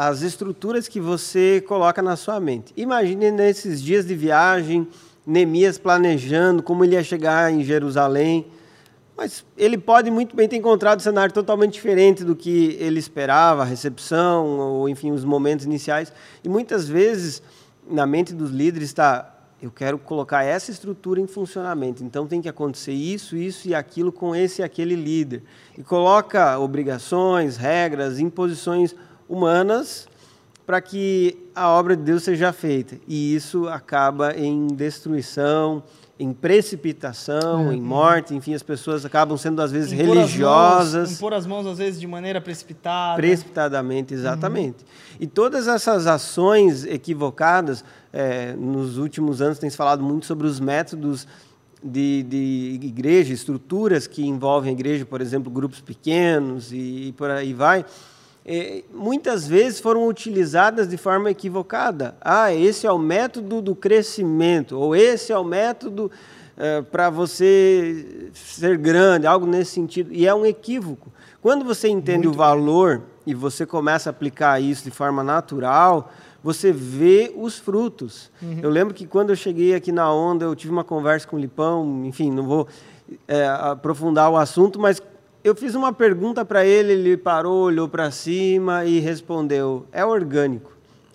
as estruturas que você coloca na sua mente. Imagine nesses dias de viagem, Neemias planejando como ele ia chegar em Jerusalém, mas ele pode muito bem ter encontrado um cenário totalmente diferente do que ele esperava, a recepção, ou enfim, os momentos iniciais. E muitas vezes, na mente dos líderes está, eu quero colocar essa estrutura em funcionamento, então tem que acontecer isso, isso e aquilo com esse e aquele líder. E coloca obrigações, regras, imposições humanas para que a obra de Deus seja feita. E isso acaba em destruição, em precipitação, é. em morte, enfim, as pessoas acabam sendo às vezes impor religiosas. As mãos, impor as mãos às vezes de maneira precipitada. Precipitadamente, exatamente. Uhum. E todas essas ações equivocadas, é, nos últimos anos tem se falado muito sobre os métodos de, de igreja, estruturas que envolvem a igreja, por exemplo, grupos pequenos e, e por aí vai muitas vezes foram utilizadas de forma equivocada. Ah, esse é o método do crescimento, ou esse é o método é, para você ser grande, algo nesse sentido. E é um equívoco. Quando você entende Muito o valor bem. e você começa a aplicar isso de forma natural, você vê os frutos. Uhum. Eu lembro que quando eu cheguei aqui na Onda, eu tive uma conversa com o Lipão, enfim, não vou é, aprofundar o assunto, mas eu fiz uma pergunta para ele, ele parou, olhou para cima e respondeu: é orgânico.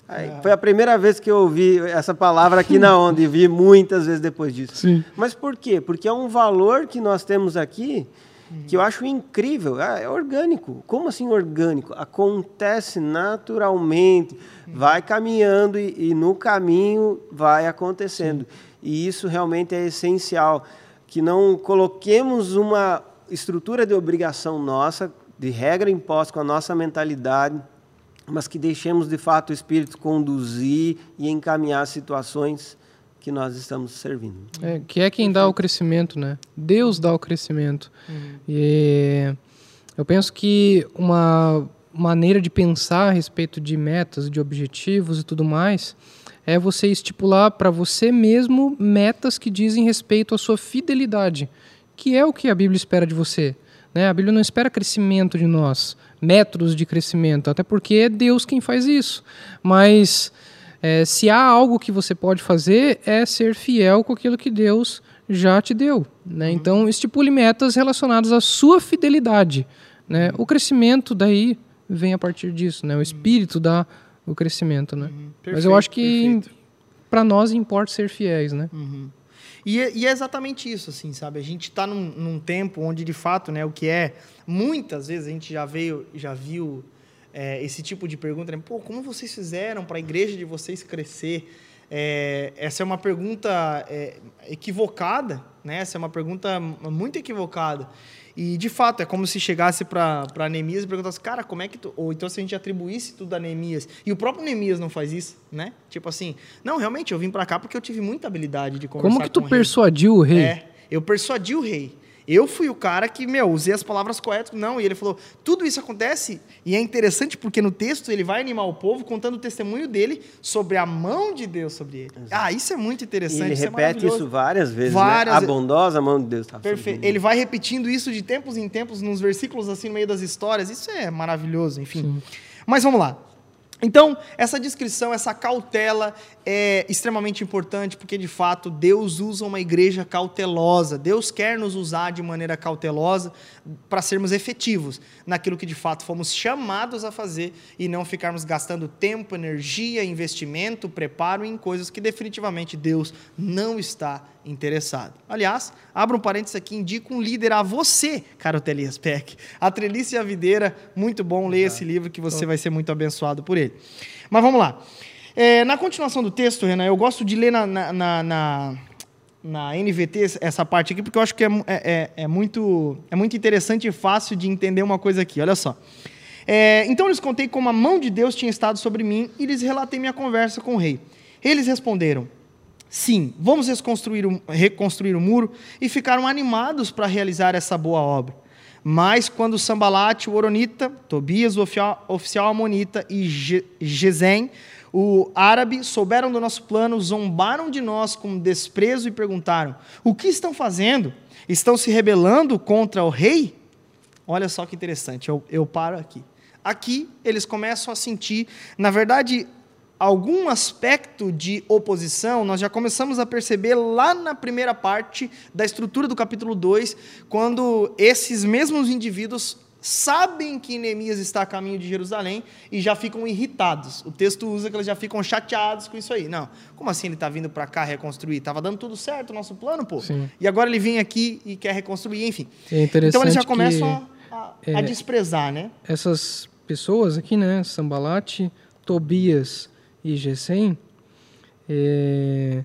Aí, ah. Foi a primeira vez que eu ouvi essa palavra aqui na onda e vi muitas vezes depois disso. Sim. Mas por quê? Porque é um valor que nós temos aqui que eu acho incrível. Ah, é orgânico. Como assim orgânico? Acontece naturalmente, vai caminhando e, e no caminho vai acontecendo. Sim. E isso realmente é essencial. Que não coloquemos uma estrutura de obrigação nossa, de regra imposta com a nossa mentalidade, mas que deixemos de fato o Espírito conduzir e encaminhar situações que nós estamos servindo. É, que é quem dá o crescimento, né? Deus dá o crescimento. Uhum. E eu penso que uma maneira de pensar a respeito de metas, de objetivos e tudo mais, é você estipular para você mesmo metas que dizem respeito à sua fidelidade que é o que a Bíblia espera de você. Né? A Bíblia não espera crescimento de nós, métodos de crescimento, até porque é Deus quem faz isso. Mas é, se há algo que você pode fazer, é ser fiel com aquilo que Deus já te deu. Né? Uhum. Então, estipule metas relacionadas à sua fidelidade. Né? O crescimento daí vem a partir disso, né? o espírito dá o crescimento. Né? Uhum. Perfeito, Mas eu acho que para nós importa ser fiéis. Né? Uhum. E, é, e, é exatamente isso, assim, sabe? A gente está num, num, tempo onde, de fato, né, o que é... Muitas vezes a gente já veio, já viu é, esse tipo de pergunta, né? Pô, como vocês fizeram para a igreja de vocês crescer? É, essa é uma pergunta é, equivocada, né? Essa é uma pergunta muito equivocada. E, de fato, é como se chegasse para Neemias e perguntasse, cara, como é que tu... Ou então se a gente atribuísse tudo a Neemias. E o próprio Neemias não faz isso, né? Tipo assim, não, realmente, eu vim para cá porque eu tive muita habilidade de conversar Como que tu persuadiu o rei? É, eu persuadi o rei. Eu fui o cara que, meu, usei as palavras corretas. Não, e ele falou: tudo isso acontece, e é interessante porque no texto ele vai animar o povo contando o testemunho dele sobre a mão de Deus sobre ele. Exato. Ah, isso é muito E interessante. ele isso é repete isso várias vezes, Várias né? A bondosa mão de Deus está Perfeito. Ele vai repetindo isso de tempos em tempos, nos versículos assim, no meio das histórias. Isso é maravilhoso, enfim. Mas vamos lá. Então, essa descrição, essa cautela é extremamente importante, porque de fato Deus usa uma igreja cautelosa. Deus quer nos usar de maneira cautelosa para sermos efetivos naquilo que de fato fomos chamados a fazer e não ficarmos gastando tempo, energia, investimento, preparo em coisas que definitivamente Deus não está interessado. Aliás, abra um parênteses aqui, indico um líder a você, caro Telias Peck. A Trelice e a Videira, muito bom ler esse livro que você vai ser muito abençoado por ele. Mas vamos lá. É, na continuação do texto, Renan, eu gosto de ler na, na, na, na, na NVT essa parte aqui, porque eu acho que é, é, é, é muito, é muito interessante e fácil de entender uma coisa aqui. Olha só. É, então lhes contei como a mão de Deus tinha estado sobre mim e lhes relatei minha conversa com o rei. Eles responderam: Sim, vamos reconstruir o, reconstruir o muro e ficaram animados para realizar essa boa obra. Mas quando Sambalate, o Oronita, Tobias, o oficial, Amonita e Ge- Gesem, o árabe, souberam do nosso plano, zombaram de nós com desprezo e perguntaram: O que estão fazendo? Estão se rebelando contra o rei? Olha só que interessante, eu, eu paro aqui. Aqui eles começam a sentir, na verdade, algum aspecto de oposição, nós já começamos a perceber lá na primeira parte da estrutura do capítulo 2, quando esses mesmos indivíduos sabem que Neemias está a caminho de Jerusalém e já ficam irritados. O texto usa que eles já ficam chateados com isso aí. Não, como assim ele está vindo para cá reconstruir? Estava dando tudo certo o nosso plano, pô. Sim. E agora ele vem aqui e quer reconstruir, enfim. É interessante então eles já que- começam a, a- a é, desprezar, né? essas pessoas aqui, né, Sambalate, Tobias e Gesem, é...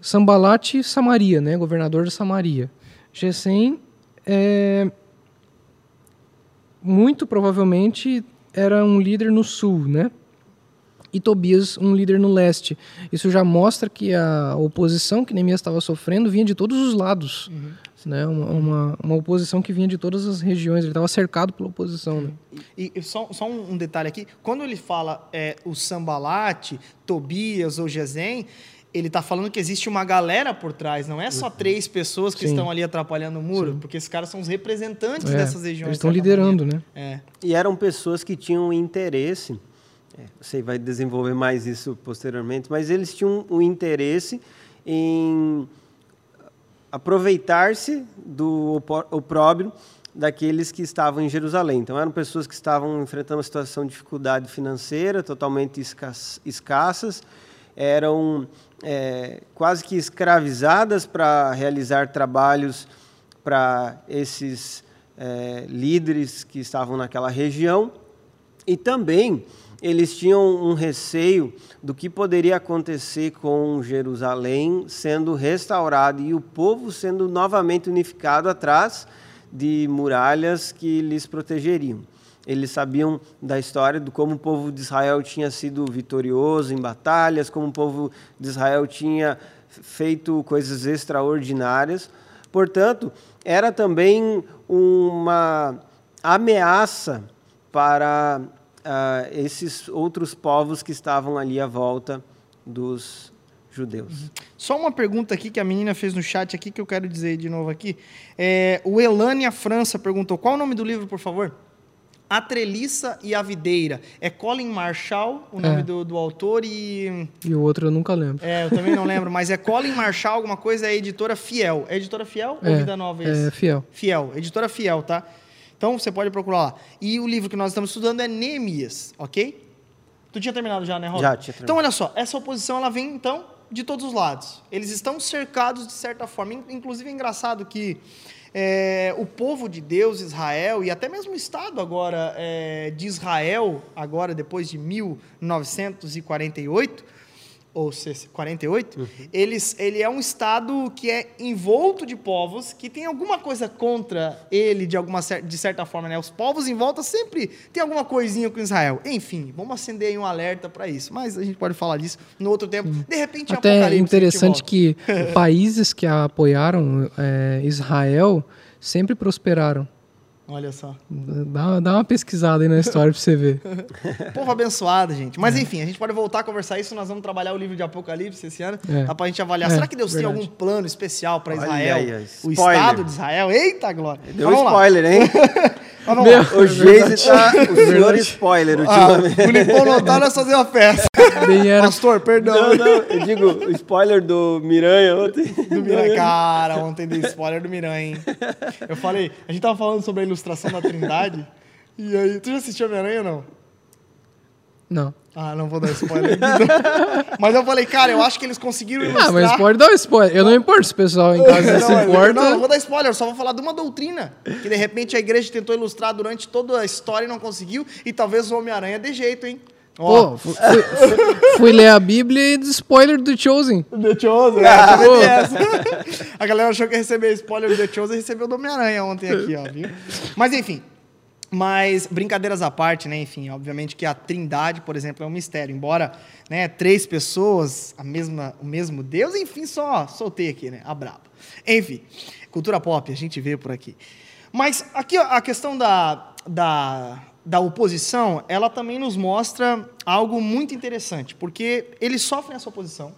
Sambalate, Samaria, né, governador de Samaria. Gesem, é... muito provavelmente era um líder no sul, né? E Tobias, um líder no leste. Isso já mostra que a oposição que Neemias estava sofrendo vinha de todos os lados. Né? Uma, uma, uma oposição que vinha de todas as regiões. Ele estava cercado pela oposição. Né? E, e só, só um, um detalhe aqui, quando ele fala é, o Sambalate, Tobias ou Gesem, ele está falando que existe uma galera por trás, não é só três pessoas que Sim. estão ali atrapalhando o muro, porque esses caras são os representantes É, dessas regiões. Eles estão liderando, né? maneira. É. E eram pessoas que tinham interesse, é, você vai desenvolver mais isso posteriormente, mas eles tinham o interesse em aproveitar-se do opróbrio daqueles que estavam em Jerusalém. Então, eram pessoas que estavam enfrentando uma situação de dificuldade financeira, totalmente escass- escassas, eram é, quase que escravizadas para realizar trabalhos para esses é, líderes que estavam naquela região. E também eles tinham um receio do que poderia acontecer com Jerusalém sendo restaurado e o povo sendo novamente unificado atrás de muralhas que lhes protegeriam. Eles sabiam da história de como o povo de Israel tinha sido vitorioso em batalhas, como o povo de Israel tinha feito coisas extraordinárias. Portanto, era também uma ameaça para ah, esses outros povos que estavam ali à volta dos judeus. Só uma pergunta aqui que a menina fez no chat aqui que eu quero dizer de novo aqui. É, o Elânia França perguntou: qual o nome do livro, por favor? A Treliça e a Videira. É Colin Marshall, o nome É. do, do autor, e. E o outro eu nunca lembro. É, eu também não lembro, mas é Colin Marshall, alguma coisa, é a editora Fiel. É editora Fiel ou Vida Nova esse? é fiel. Fiel, editora Fiel, tá? Então você pode procurar lá. E o livro que nós estamos estudando é Neemias, ok? Tu tinha terminado já, né, Rob? Já tinha terminado. Então, olha só, essa oposição ela vem, então, de todos os lados. Eles estão cercados de certa forma. In- Inclusive, é engraçado que é, o povo de Deus, Israel, e até mesmo o Estado agora é, de Israel, agora depois de 1948, ou 48, uhum. eles, ele é um estado que é envolto de povos que tem alguma coisa contra ele de alguma de certa forma, né? Os povos em volta sempre tem alguma coisinha com Israel. Enfim, vamos acender aí um alerta para isso. Mas a gente pode falar disso no outro tempo. De repente, até é interessante que países que apoiaram é, Israel sempre prosperaram. Olha só. Dá, dá uma pesquisada aí na história pra você ver. Povo abençoado, gente. Mas é. enfim, a gente pode voltar a conversar isso. Nós vamos trabalhar o livro de Apocalipse esse ano. É. Dá pra gente avaliar. É, Será que Deus verdade. tem algum plano especial para Israel? Aí, o Estado de Israel? Eita, glória. Deu um spoiler, Meu, o Geise tá o senhor spoiler ultimamente. Ah, o Lipão não tá, nós fazer uma festa. Era... Pastor, perdão. Não, não, eu digo o spoiler do Miranha ontem. Do Miranha, cara, ontem dei spoiler do Miranha, hein? Eu falei, a gente tava falando sobre a ilustração da Trindade, e aí, tu já assistiu Homem-Aranha ou não? Não. Ah, não vou dar spoiler. mas eu falei, cara, eu acho que eles conseguiram ilustrar... Ah, mas pode dar um spoiler. Eu não importo se o pessoal em casa não, se importa. Não, não vou dar spoiler, eu só vou falar de uma doutrina. Que de repente a igreja tentou ilustrar durante toda a história e não conseguiu. E talvez o Homem-Aranha dê jeito, hein? Pô, fui, fui, ler a Bíblia e spoiler do Chosen. The Chosen, é, ah, A galera achou que ia receber spoiler do The Chosen e recebeu do Homem-Aranha ontem aqui, ó, viu? Mas enfim, mas, brincadeiras à parte, né? Enfim, obviamente que a trindade, por exemplo, é um mistério. Embora né, três pessoas, a mesma, o mesmo Deus, enfim, só soltei aqui, né? A braba. Enfim, cultura pop, a gente vê por aqui. Mas aqui a questão da, da, da oposição, ela também nos mostra algo muito interessante, porque eles sofrem essa oposição,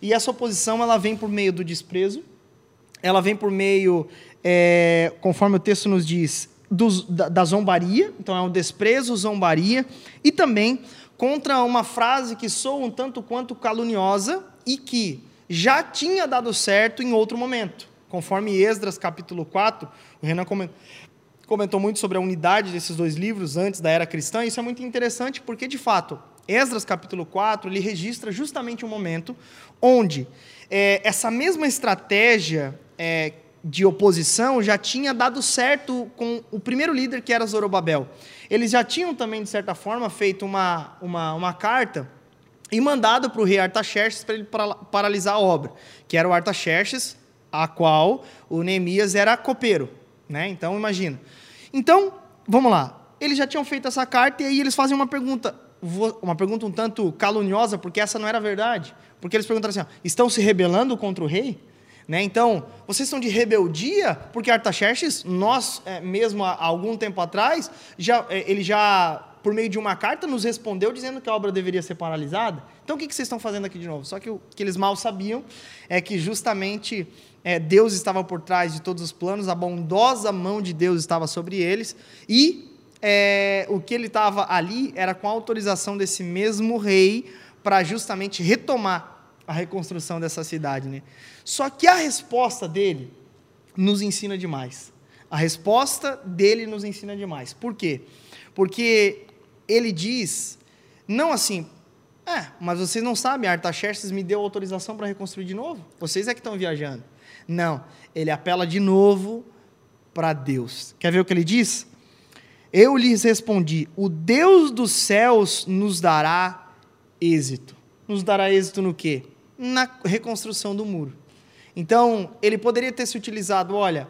e essa oposição ela vem por meio do desprezo, ela vem por meio, é, conforme o texto nos diz, da, da zombaria, então é um desprezo, zombaria, e também contra uma frase que soa um tanto quanto caluniosa e que já tinha dado certo em outro momento. Conforme Esdras capítulo 4, o Renan comentou muito sobre a unidade desses dois livros antes da era cristã, isso é muito interessante porque, de fato, Esdras capítulo 4, ele registra justamente um momento onde é, essa mesma estratégia é, de oposição já tinha dado certo com o primeiro líder, que era Zorobabel. Eles já tinham também, de certa forma, feito uma, uma, uma carta e mandado para o rei Artaxerxes para ele paralisar a obra, que era o Artaxerxes, a qual o Neemias era copeiro. Né? Então, imagina. Então, vamos lá. Eles já tinham feito essa carta e aí eles fazem uma pergunta, uma pergunta um tanto caluniosa, porque essa não era verdade. Porque eles perguntaram assim: ó, estão se rebelando contra o rei? Né? Então, vocês são de rebeldia, porque Artaxerxes, nós, é, mesmo há, algum tempo atrás, já, é, ele já, por meio de uma carta, nos respondeu dizendo que a obra deveria ser paralisada. Então, o que, que vocês estão fazendo aqui de novo? Só que o que eles mal sabiam é que justamente é, Deus estava por trás de todos os planos, a bondosa mão de Deus estava sobre eles, e é, o que ele estava ali era com a autorização desse mesmo rei para justamente retomar a reconstrução dessa cidade. Né? Só que a resposta dele nos ensina demais. A resposta dele nos ensina demais. Por quê? Porque ele diz, não assim, é, mas vocês não sabem, Artaxerxes me deu autorização para reconstruir de novo? Vocês é que estão viajando. Não, ele apela de novo para Deus. Quer ver o que ele diz? Eu lhes respondi: O Deus dos céus nos dará êxito. Nos dará êxito no quê? Na reconstrução do muro. Então, ele poderia ter se utilizado, olha,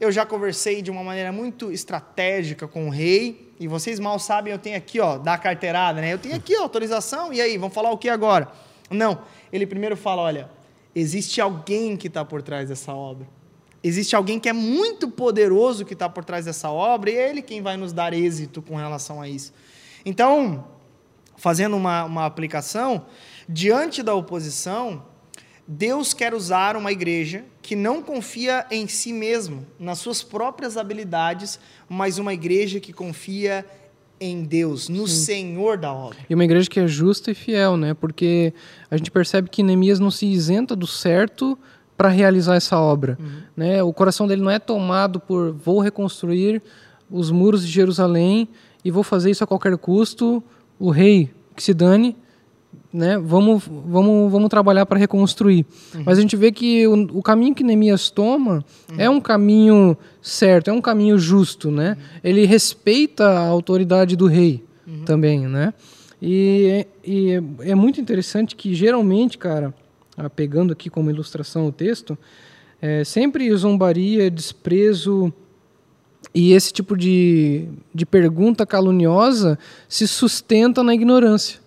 eu já conversei de uma maneira muito estratégica com o rei, e vocês mal sabem, eu tenho aqui, ó, da carteirada, né? Eu tenho aqui, ó, autorização, e aí, vamos falar o que agora? Não, ele primeiro fala, olha, existe alguém que está por trás dessa obra. Existe alguém que é muito poderoso que está por trás dessa obra, e é ele quem vai nos dar êxito com relação a isso. Então, fazendo uma, uma aplicação, diante da oposição, Deus quer usar uma igreja que não confia em si mesmo, nas suas próprias habilidades, mas uma igreja que confia em Deus, no Sim. Senhor da obra. E uma igreja que é justa e fiel, né? Porque a gente percebe que Neemias não se isenta do certo para realizar essa obra, uhum. né? O coração dele não é tomado por vou reconstruir os muros de Jerusalém e vou fazer isso a qualquer custo. O rei que se dane, né, vamos, vamos, vamos trabalhar para reconstruir. Uhum. Mas a gente vê que o, o caminho que Neemias toma uhum. é um caminho certo, é um caminho justo, né? Uhum. Ele respeita a autoridade do rei uhum. também, né? E, e é, é muito interessante que geralmente, cara, ah, pegando aqui como ilustração o texto, é, sempre zombaria, desprezo e esse tipo de, de pergunta caluniosa se sustenta na ignorância.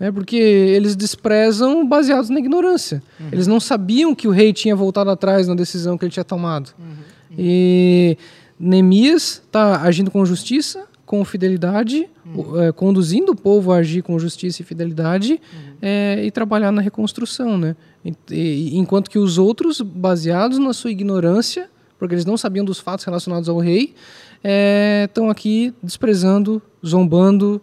Né? Porque eles desprezam baseados na ignorância. Uhum. Eles não sabiam que o rei tinha voltado atrás na decisão que ele tinha tomado. Uhum. Uhum. E Neemias está agindo com justiça, com fidelidade, uhum. é, conduzindo o povo a agir com justiça e fidelidade uhum. é, e trabalhar na reconstrução, né? E, e, enquanto que os outros, baseados na sua ignorância, porque eles não sabiam dos fatos relacionados ao rei, estão é, aqui desprezando, zombando.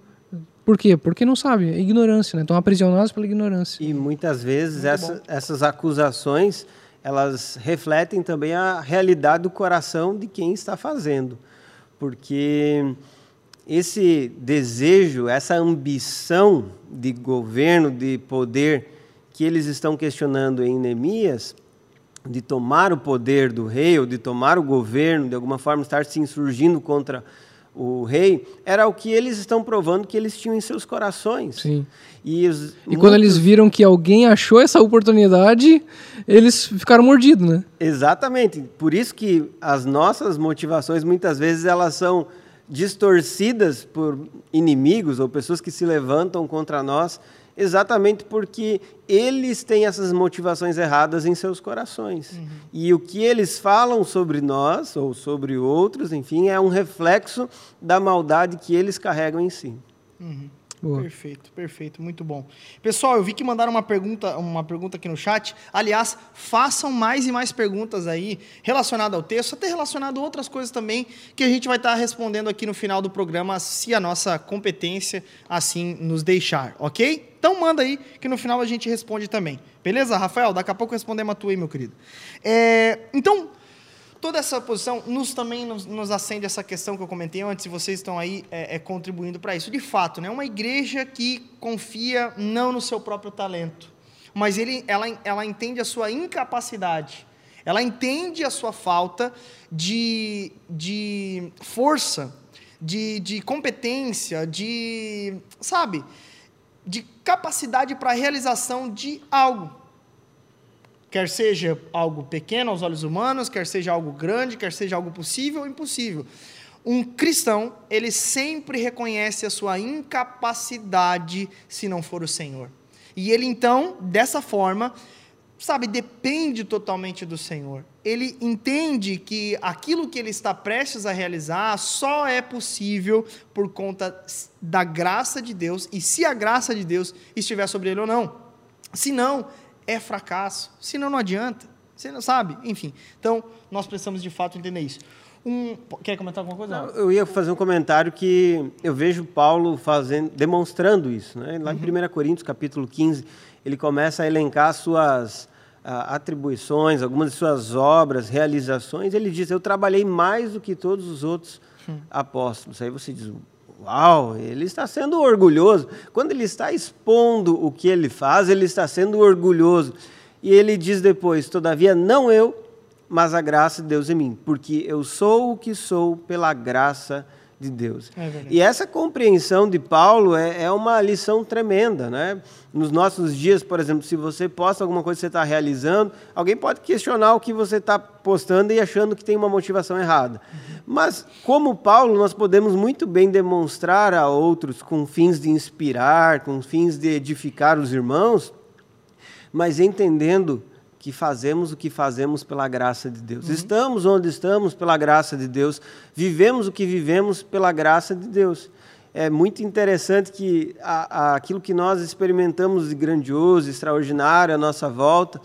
Por quê? Porque não sabem, é ignorância, né? Estão aprisionados pela ignorância. E muitas vezes essa, essas acusações elas refletem também a realidade do coração de quem está fazendo, porque esse desejo, essa ambição de governo, de poder que eles estão questionando em Neemias, de tomar o poder do rei ou de tomar o governo, de alguma forma estar se insurgindo contra o rei, era o que eles estão provando que eles tinham em seus corações. Sim. E, os, e muitos... quando eles viram que alguém achou essa oportunidade, eles ficaram mordidos, né? Exatamente. Por isso que as nossas motivações muitas vezes elas são distorcidas por inimigos ou pessoas que se levantam contra nós, exatamente porque eles têm essas motivações erradas em seus corações. Uhum. E o que eles falam sobre nós ou sobre outros, enfim, é um reflexo da maldade que eles carregam em si. Uhum. Boa. Perfeito, perfeito, muito bom. Pessoal, eu vi que mandaram uma pergunta, uma pergunta aqui no chat. Aliás, façam mais e mais perguntas aí relacionadas ao texto, até relacionado a outras coisas também que a gente vai estar respondendo aqui no final do programa, se a nossa competência assim nos deixar, ok? Então manda aí que no final a gente responde também. Beleza, Rafael? Daqui a pouco respondemos a tua aí, meu querido. É, então, Toda essa posição nos também nos, nos, acende essa questão que eu comentei antes, e vocês estão aí é, é, contribuindo para isso. De fato, né, uma igreja que confia não no seu próprio talento, mas ele, ela, ela entende a sua incapacidade, ela entende a sua falta de, de força, de, de competência, de, sabe, de capacidade para a realização de algo. Quer seja algo pequeno aos olhos humanos, quer seja algo grande, quer seja algo possível ou impossível. Um cristão, ele sempre reconhece a sua incapacidade se não for o Senhor. E ele então, dessa forma, sabe, depende totalmente do Senhor. Ele entende que aquilo que ele está prestes a realizar só é possível por conta da graça de Deus e se a graça de Deus estiver sobre ele ou não. Se não, é fracasso. Senão não adianta. Você não sabe, enfim. Então, nós precisamos de fato entender isso. Um, quer comentar alguma coisa? Não, eu ia fazer um comentário que eu vejo Paulo fazendo, demonstrando isso. Né? Lá em 1 uhum. Coríntios, capítulo 15, ele começa a elencar suas atribuições, algumas de suas obras, realizações. Ele diz: Eu trabalhei mais do que todos os outros hum. apóstolos. Aí você diz: Uau, ele está sendo orgulhoso. Quando ele está expondo o que ele faz, ele está sendo orgulhoso. E ele diz depois: Todavia, não eu, mas a graça de Deus em mim, porque eu sou o que sou pela graça de de Deus. É e essa compreensão de Paulo é, é, uma lição tremenda. Né? Nos nossos dias, por exemplo, se você posta alguma coisa que você está realizando, alguém pode questionar o que você está postando e achando que tem uma motivação errada. Mas, como Paulo, nós podemos muito bem demonstrar a outros com fins de inspirar, com fins de edificar os irmãos, mas entendendo que fazemos o que fazemos pela graça de Deus. Uhum. Estamos onde estamos pela graça de Deus, vivemos o que vivemos pela graça de Deus. É muito interessante que a, a, aquilo que nós experimentamos de grandioso, extraordinário à nossa volta,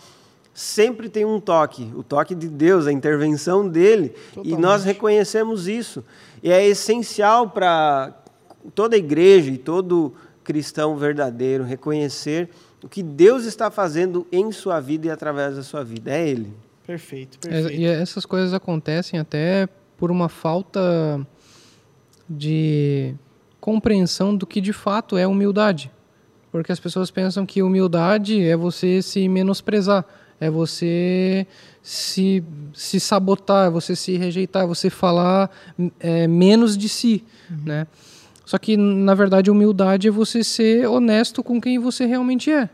sempre tem um toque, o toque de Deus, a intervenção dele, Totalmente. e nós reconhecemos isso. E é essencial para toda igreja e todo cristão verdadeiro reconhecer o que Deus está fazendo em sua vida e através da sua vida. É Ele. Perfeito, perfeito. É, e essas coisas acontecem até por uma falta de compreensão do que de fato é humildade. Porque as pessoas pensam que humildade é você se menosprezar, é você se, se sabotar, é você se rejeitar, é você falar é, menos de si, uhum. né? Só que, na verdade, humildade é você ser honesto com quem você realmente é.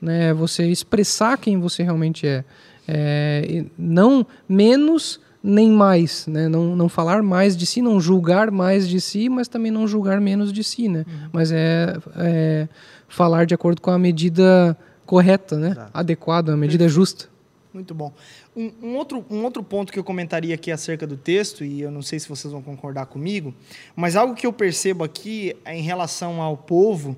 Né? É você expressar quem você realmente é. é não menos nem mais, né? Não, não falar mais de si, não julgar mais de si, mas também não julgar menos de si, né? Uhum. Mas é, é, falar de acordo com a medida correta, né? Exato. Adequada, a medida justa. Muito bom. Um, um, outro, um outro ponto que eu comentaria aqui acerca do texto, e eu não sei se vocês vão concordar comigo, mas algo que eu percebo aqui em relação ao povo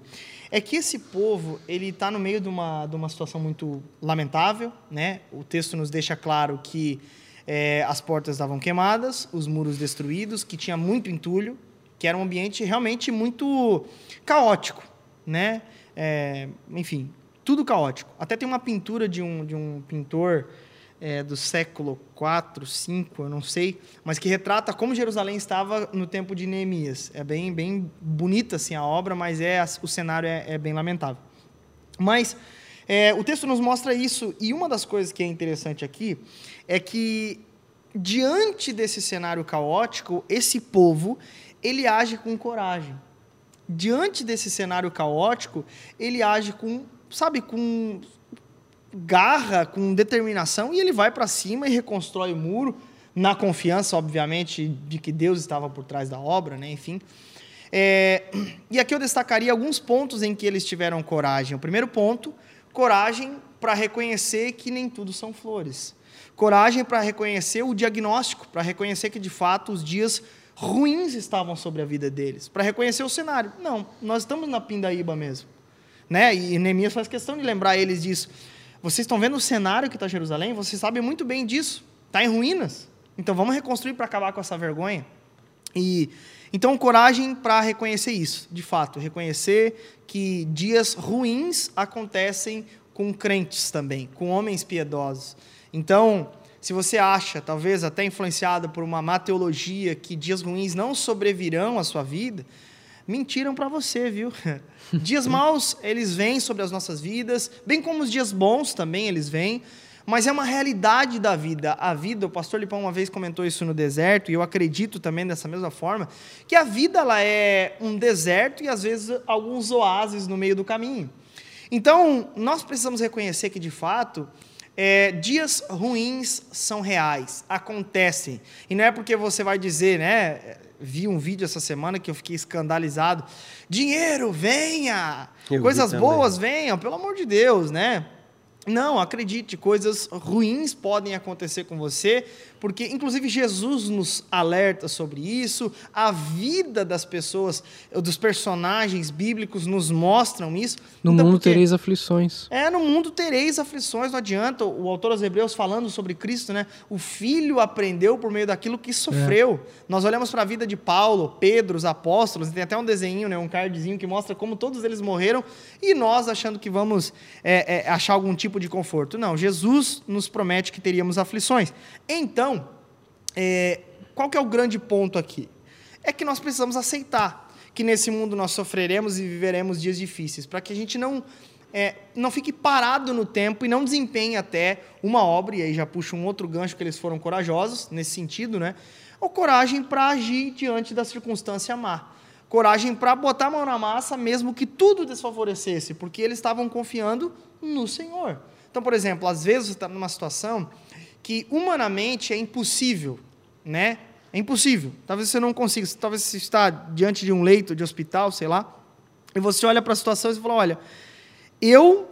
é que esse povo ele está no meio de uma, de uma situação muito lamentável, né? O texto nos deixa claro que é, as portas estavam queimadas, os muros destruídos, que tinha muito entulho, que era um ambiente realmente muito caótico, né? É, enfim, tudo caótico. Até tem uma pintura de um, de um pintor é, do século 4, 5, eu não sei, mas que retrata como Jerusalém estava no tempo de Neemias. É bem, bem bonita assim, a obra, mas é, o cenário é, é bem lamentável. Mas é, o texto nos mostra isso, e uma das coisas que é interessante aqui é que, diante desse cenário caótico, esse povo ele age com coragem. Diante desse cenário caótico, ele age com, sabe, com garra, com determinação, e ele vai para cima e reconstrói o muro, na confiança, obviamente, de que Deus estava por trás da obra, né? enfim. É, e aqui eu destacaria alguns pontos em que eles tiveram coragem. O primeiro ponto, coragem para reconhecer que nem tudo são flores. Coragem para reconhecer o diagnóstico, para reconhecer que de fato os dias ruins estavam sobre a vida deles, para reconhecer o cenário. Não, nós estamos na pindaíba mesmo. Né? E Neemias faz questão de lembrar eles disso. Vocês estão vendo o cenário que está Jerusalém? Vocês sabem muito bem disso. Está em ruínas. Então vamos reconstruir para acabar com essa vergonha. E então coragem para reconhecer isso, de fato, reconhecer que dias ruins acontecem com crentes também, com homens piedosos. Então, se você acha, talvez até influenciado por uma má teologia, que dias ruins não sobrevirão à sua vida, mentiram para você, viu? Dias maus, eles vêm sobre as nossas vidas, bem como os dias bons também eles vêm, mas é uma realidade da vida. A vida, o pastor Lipão uma vez comentou isso no deserto, e eu acredito também dessa mesma forma, que a vida ela é um deserto e às vezes alguns oásis no meio do caminho. Então, nós precisamos reconhecer que de fato, é, dias ruins são reais, acontecem. E não é porque você vai dizer, né? Vi um vídeo essa semana que eu fiquei escandalizado. Dinheiro, venha! Eu Coisas boas venham, pelo amor de Deus, né? Não, acredite, coisas ruins podem acontecer com você, porque inclusive Jesus nos alerta sobre isso, a vida das pessoas, dos personagens bíblicos nos mostram isso. No então, mundo tereis aflições. É, no mundo tereis aflições, não adianta. O autor aos Hebreus falando sobre Cristo, né? O filho aprendeu por meio daquilo que sofreu. É. Nós olhamos para a vida de Paulo, Pedro, os apóstolos, tem até um desenho, né, um cardzinho que mostra como todos eles morreram, e nós achando que vamos é, é, achar algum tipo de conforto. Não, Jesus nos promete que teríamos aflições. Então, é, qual que é o grande ponto aqui? É que nós precisamos aceitar que nesse mundo nós sofreremos e viveremos dias difíceis, para que a gente não é, não fique parado no tempo e não desempenhe até uma obra, e aí já puxa um outro gancho que eles foram corajosos nesse sentido, né? Ou coragem para agir diante da circunstância má. Coragem para botar a mão na massa, mesmo que tudo desfavorecesse, porque eles estavam confiando no Senhor. Então, por exemplo, às vezes você está numa situação que humanamente é impossível, né? É impossível. Talvez você não consiga, talvez você está diante de um leito de hospital, sei lá, e você olha para a situação e fala, olha, eu,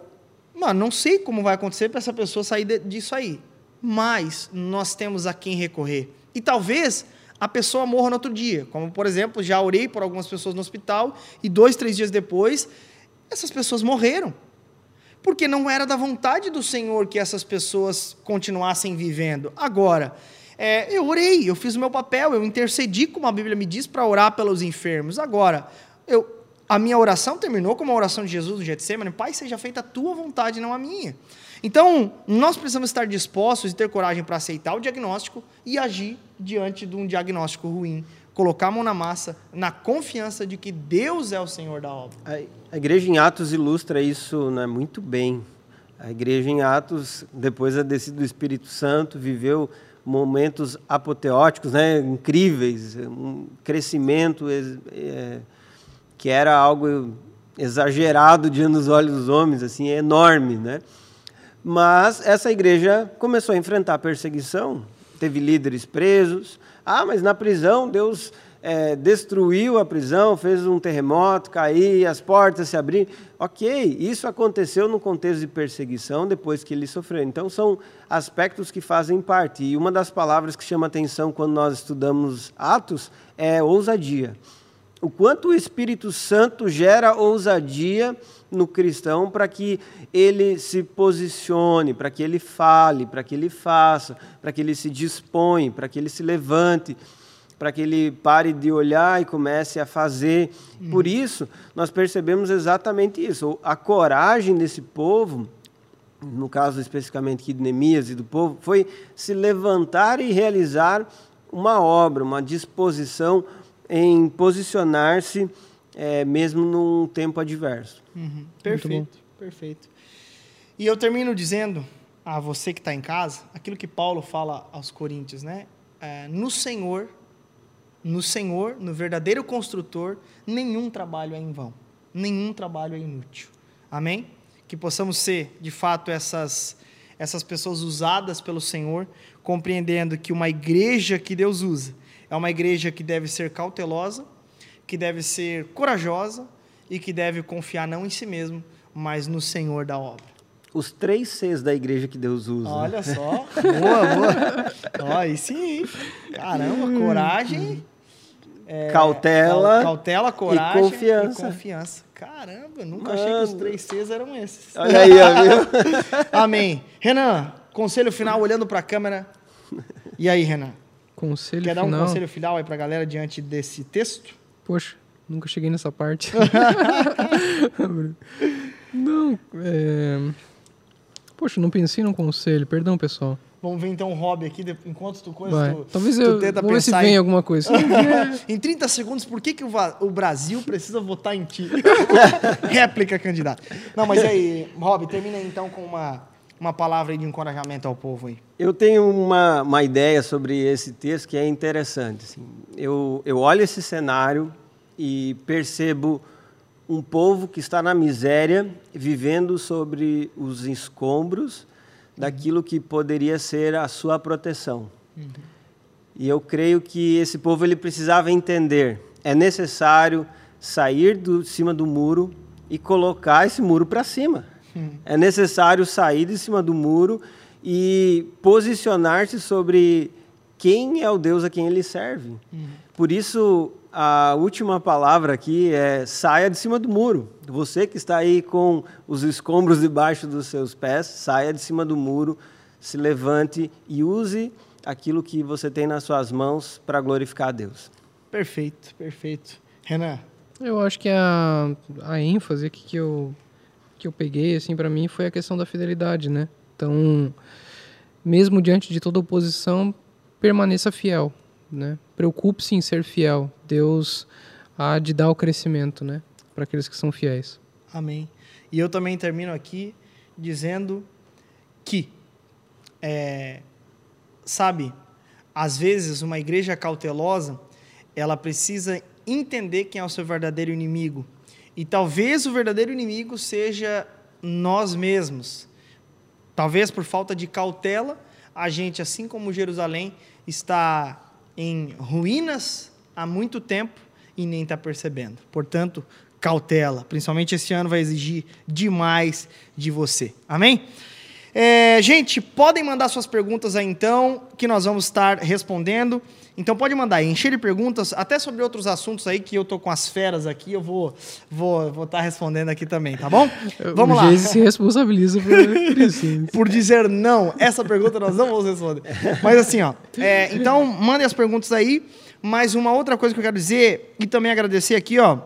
mano, não sei como vai acontecer para essa pessoa sair disso aí, mas nós temos a quem recorrer. E talvez a pessoa morra no outro dia, como por exemplo, já orei por algumas pessoas no hospital e dois, três dias depois, essas pessoas morreram porque não era da vontade do Senhor que essas pessoas continuassem vivendo. Agora, é, eu orei, eu fiz o meu papel, eu intercedi, como a Bíblia me diz, para orar pelos enfermos. Agora, eu, a minha oração terminou como a oração de Jesus no Getsemane, Pai, seja feita a tua vontade, não a minha. Então, nós precisamos estar dispostos e ter coragem para aceitar o diagnóstico e agir diante de um diagnóstico ruim colocar a mão na massa, na confiança de que Deus é o Senhor da obra. A igreja em Atos ilustra isso né, muito bem. A igreja em Atos, depois da descida do Espírito Santo, viveu momentos apoteóticos, né, incríveis, um crescimento é, que era algo exagerado diante dos olhos dos homens, assim, é enorme, né? Mas essa igreja começou a enfrentar perseguição, teve líderes presos. Ah, mas na prisão Deus é, destruiu a prisão, fez um terremoto, cair, as portas se abrir. Ok, isso aconteceu no contexto de perseguição depois que ele sofreu. Então, são aspectos que fazem parte. E uma das palavras que chama atenção quando nós estudamos Atos é ousadia. O quanto o Espírito Santo gera ousadia no cristão para que ele se posicione, para que ele fale, para que ele faça, para que ele se dispõe, para que ele se levante para que ele pare de olhar e comece a fazer. Por isso, nós percebemos exatamente isso. A coragem desse povo, no caso especificamente aqui de Neemias e do povo, foi se levantar e realizar uma obra, uma disposição em posicionar-se é, mesmo num tempo adverso. Uhum. Perfeito, perfeito. E eu termino dizendo a você que está em casa aquilo que Paulo fala aos Coríntios, né? É, no Senhor no Senhor, no verdadeiro construtor, nenhum trabalho é em vão, nenhum trabalho é inútil. Amém? Que possamos ser, de fato, essas, essas pessoas usadas pelo Senhor, compreendendo que uma igreja que Deus usa é uma igreja que deve ser cautelosa, que deve ser corajosa e que deve confiar não em si mesmo, mas no Senhor da obra. Os três Cs da igreja que Deus usa. Olha só, boa, boa. Ó, aí sim, caramba, coragem é, cautela, cautela, coragem e confiança. E confiança. Caramba, eu nunca Mano. achei que os três Cs eram esses. Olha aí, viu? Amém. Renan, conselho final olhando para a câmera. E aí, Renan? Conselho Quer final? dar um conselho final aí para a galera diante desse texto? Poxa, nunca cheguei nessa parte. não, é... Poxa, não pensei num conselho. Perdão, pessoal. Vamos ver então um hobby aqui, enquanto tu coisa, tu, Talvez tu eu, tenta pensar ver se vem em... alguma coisa. em 30 segundos, por que, que o, o Brasil precisa votar em ti? Réplica, candidato. Não, mas aí, Rob, termina então com uma, uma palavra de encorajamento ao povo aí. Eu tenho uma, uma ideia sobre esse texto que é interessante. Assim. Eu, eu olho esse cenário e percebo um povo que está na miséria, vivendo sobre os escombros daquilo que poderia ser a sua proteção. Uhum. E eu creio que esse povo ele precisava entender, é necessário sair de cima do muro e colocar esse muro para cima. É necessário sair de cima do muro e posicionar-se sobre quem é o Deus a quem ele serve. Uhum. Por isso, a última palavra aqui é saia de cima do muro. Você que está aí com os escombros debaixo dos seus pés, saia de cima do muro, se levante e use aquilo que você tem nas suas mãos para glorificar a Deus. Perfeito, perfeito. Renan? Eu acho que a, a ênfase que, que, eu, que eu peguei assim para mim foi a questão da fidelidade, né? Então, mesmo diante de toda oposição, permaneça fiel né? Preocupe-se em ser fiel. Deus há de dar o crescimento, né? Para aqueles que são fiéis. Amém. E eu também termino aqui dizendo que, é, sabe, às vezes uma igreja cautelosa, ela precisa entender quem é o seu verdadeiro inimigo. E talvez o verdadeiro inimigo seja nós mesmos. Talvez por falta de cautela, a gente, assim como Jerusalém, está em ruínas há muito tempo e nem está percebendo. Portanto, cautela. Principalmente esse ano vai exigir demais de você. Amém? É, gente, podem mandar suas perguntas aí então, que nós vamos estar respondendo. Então pode mandar aí, encher de perguntas, até sobre outros assuntos aí que eu tô com as feras aqui, eu vou vou vou estar tá respondendo aqui também, tá bom? Vamos o lá. se responsabiliza por isso. por dizer não, essa pergunta nós não vamos responder. Mas assim, ó, é, então mandem as perguntas aí. Mas uma outra coisa que eu quero dizer e também agradecer aqui, ó,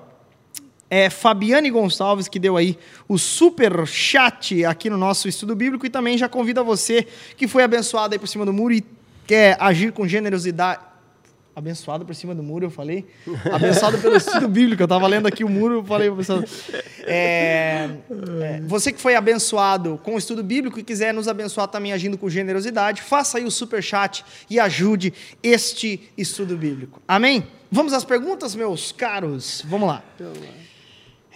é Fabiane Gonçalves, que deu aí o super chat aqui no nosso estudo bíblico e também já convida você que foi abençoado aí por cima do muro e quer agir com generosidade. Abençoado por cima do muro, eu falei. Abençoado pelo estudo bíblico. Eu estava lendo aqui o muro, eu falei abençoado. É, é, você que foi abençoado com o estudo bíblico e quiser nos abençoar também agindo com generosidade, faça aí o super chat e ajude este estudo bíblico. Amém? Vamos às perguntas, meus caros? Vamos lá.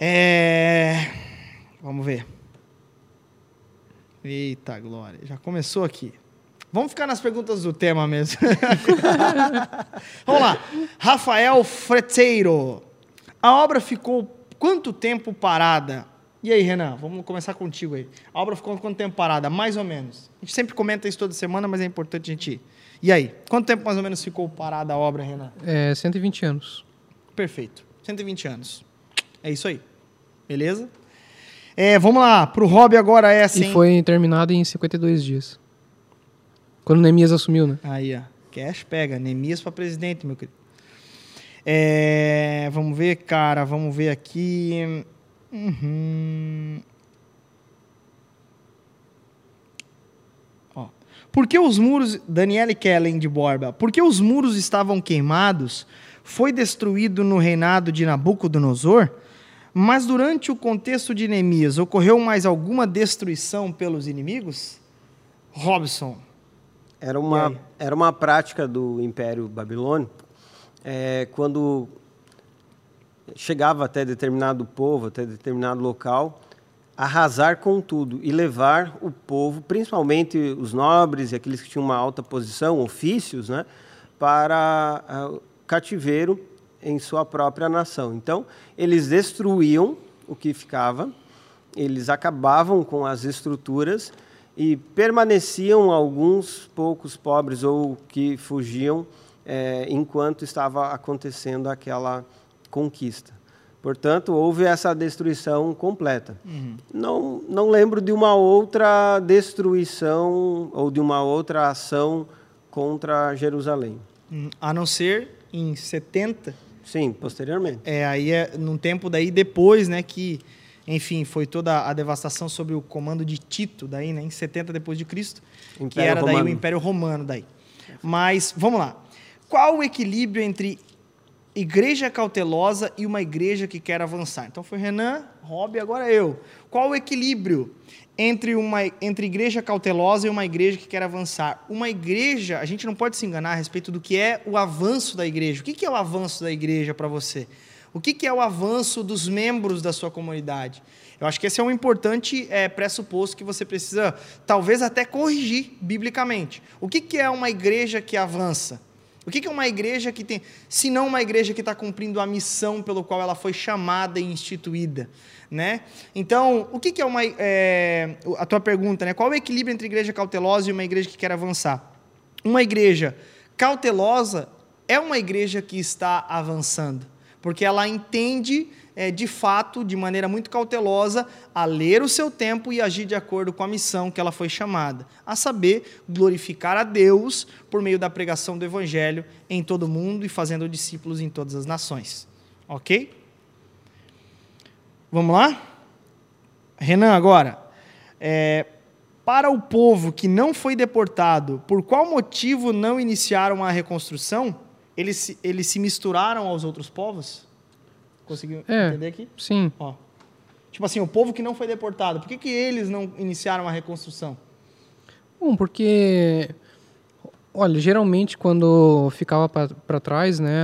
É... Vamos ver. Eita, Glória. Já começou aqui. Vamos ficar nas perguntas do tema mesmo. Vamos lá. Rafael Freteiro. A obra ficou quanto tempo parada? E aí, Renan, vamos começar contigo aí. A obra ficou quanto tempo parada? Mais ou menos. A gente sempre comenta isso toda semana, mas é importante a gente ir. E aí, quanto tempo mais ou menos ficou parada a obra, Renan? É, 120 anos. Perfeito. 120 anos. É isso aí. Beleza? É, vamos lá, pro hobby agora é assim. E foi terminado em 52 dias. Quando Neemias assumiu, né? Aí, ó. Cash pega. Neemias para presidente, meu querido. É, vamos ver, cara. Vamos ver aqui. Uhum. Ó. Por que os muros. Daniele Kellen de Borba. Por que os muros estavam queimados? Foi destruído no reinado de Nabucodonosor? Mas durante o contexto de Neemias, ocorreu mais alguma destruição pelos inimigos? Robson. Era uma, era uma prática do Império Babilônico, é, quando chegava até determinado povo, até determinado local, arrasar com tudo e levar o povo, principalmente os nobres e aqueles que tinham uma alta posição, ofícios, né, para uh, cativeiro em sua própria nação. Então, eles destruíam o que ficava, eles acabavam com as estruturas e permaneciam alguns poucos pobres ou que fugiam é, enquanto estava acontecendo aquela conquista. Portanto, houve essa destruição completa. Uhum. Não, não lembro de uma outra destruição ou de uma outra ação contra Jerusalém. Uhum. A não ser em 70. Sim, posteriormente. É, aí é num tempo daí depois, né, que enfim, foi toda a devastação sob o comando de Tito, daí, né, em 70 depois de Cristo, que era Romano. daí o Império Romano daí. Mas vamos lá. Qual o equilíbrio entre igreja cautelosa e uma igreja que quer avançar? Então foi Renan, Rob, agora eu. Qual o equilíbrio entre uma entre igreja cautelosa e uma igreja que quer avançar? Uma igreja, a gente não pode se enganar a respeito do que é o avanço da igreja. O que é o avanço da igreja para você? O que, é o avanço dos membros da sua comunidade? Eu acho que esse é um importante é, pressuposto que você precisa, talvez até corrigir biblicamente. O que é uma igreja que avança? O que, é uma igreja que tem, se não uma igreja que está cumprindo a missão pelo qual ela foi chamada e instituída? Né? Então, o que, que é uma. É, a tua pergunta, né? Qual é o equilíbrio entre igreja cautelosa e uma igreja que quer avançar? Uma igreja cautelosa é uma igreja que está avançando porque ela entende é, de fato, de maneira muito cautelosa, a ler o seu tempo e agir de acordo com a missão que ela foi chamada, a saber, glorificar a Deus por meio da pregação do Evangelho em todo o mundo e fazendo discípulos em todas as nações. Ok? Vamos lá? Renan, agora. É, para o povo que não foi deportado, por qual motivo não iniciaram a reconstrução? eles eles se misturaram aos outros povos? Conseguiu é, entender aqui? Sim. Ó. Tipo assim, o povo que não foi deportado, por que, que eles não iniciaram a reconstrução? Bom, porque, olha, geralmente quando ficava para trás, né,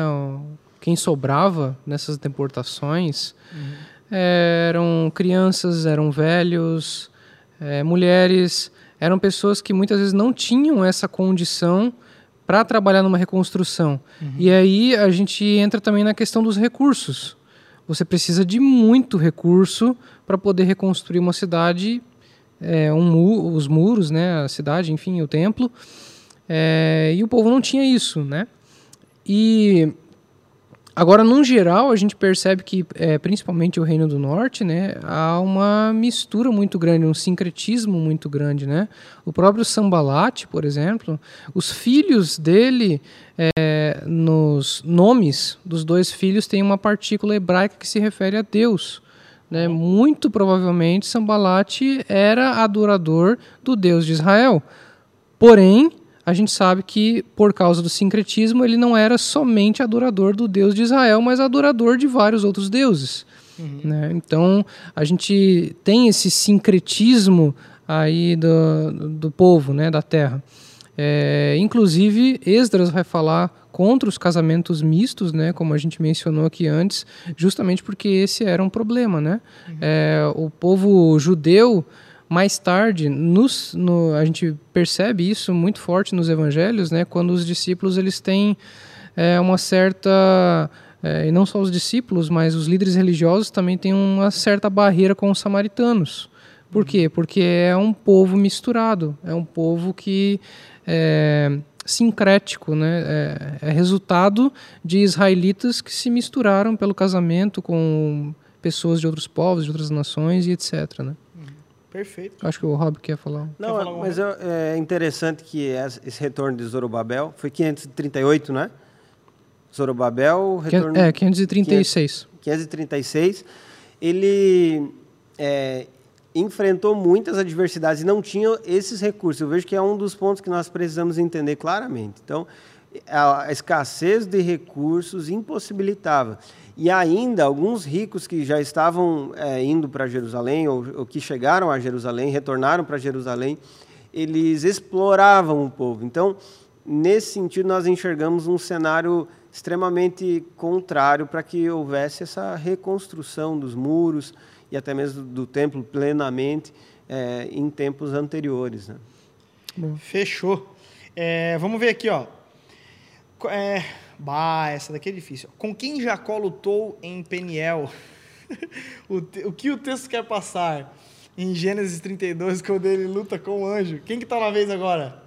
quem sobrava nessas deportações uhum. eram crianças, eram velhos, é, mulheres, eram pessoas que muitas vezes não tinham essa condição para trabalhar numa reconstrução. Uhum. E aí a gente entra também na questão dos recursos. Você precisa de muito recurso para poder reconstruir uma cidade, é, um mu os muros, né, a cidade, enfim, o templo. É, e o povo não tinha isso, né? E Agora, num geral, a gente percebe que, é, principalmente o Reino do Norte, né, há uma mistura muito grande, um sincretismo muito grande, né? O próprio Sambalat, por exemplo, os filhos dele, é, nos nomes dos dois filhos, tem uma partícula hebraica que se refere a Deus. Né? Muito provavelmente, Sambalat era adorador do Deus de Israel. Porém, a gente sabe que, por causa do sincretismo, ele não era somente adorador do Deus de Israel, mas adorador de vários outros deuses. Uhum. Né? Então, a gente tem esse sincretismo aí do, do povo, né, da terra. É, inclusive, Esdras vai falar contra os casamentos mistos, né, como a gente mencionou aqui antes, justamente porque esse era um problema, né? Uhum. É, o povo judeu mais tarde, nos, no, a gente percebe isso muito forte nos evangelhos, né, quando os discípulos eles têm é, uma certa é, e não só os discípulos, mas os líderes religiosos também têm uma certa barreira com os samaritanos. Por quê? Porque é um povo misturado, é um povo que é sincrético, né? é, é resultado de israelitas que se misturaram pelo casamento com pessoas de outros povos, de outras nações e etc. Né? Perfeito. Acho que o Rob quer falar. Não, quer falar mas é interessante que esse retorno de Zorobabel foi 538, né? Zorobabel, retorno... É, 536. 536. Ele é, enfrentou muitas adversidades e não tinha esses recursos. Eu vejo que é um dos pontos que nós precisamos entender claramente. Então, a escassez de recursos impossibilitava. E ainda, alguns ricos que já estavam é, indo para Jerusalém, ou, ou, que chegaram a Jerusalém, retornaram para Jerusalém, eles exploravam o povo. Então, nesse sentido, nós enxergamos um cenário extremamente contrário para que houvesse essa reconstrução dos muros e até mesmo do templo plenamente é, em tempos anteriores. Né? Fechou. É, vamos ver aqui, ó. É, bah, essa daqui é difícil. Com quem Jacó lutou em Peniel? o, te, o que o texto quer passar? Em Gênesis 32, quando ele luta com o anjo. Quem que está na vez agora?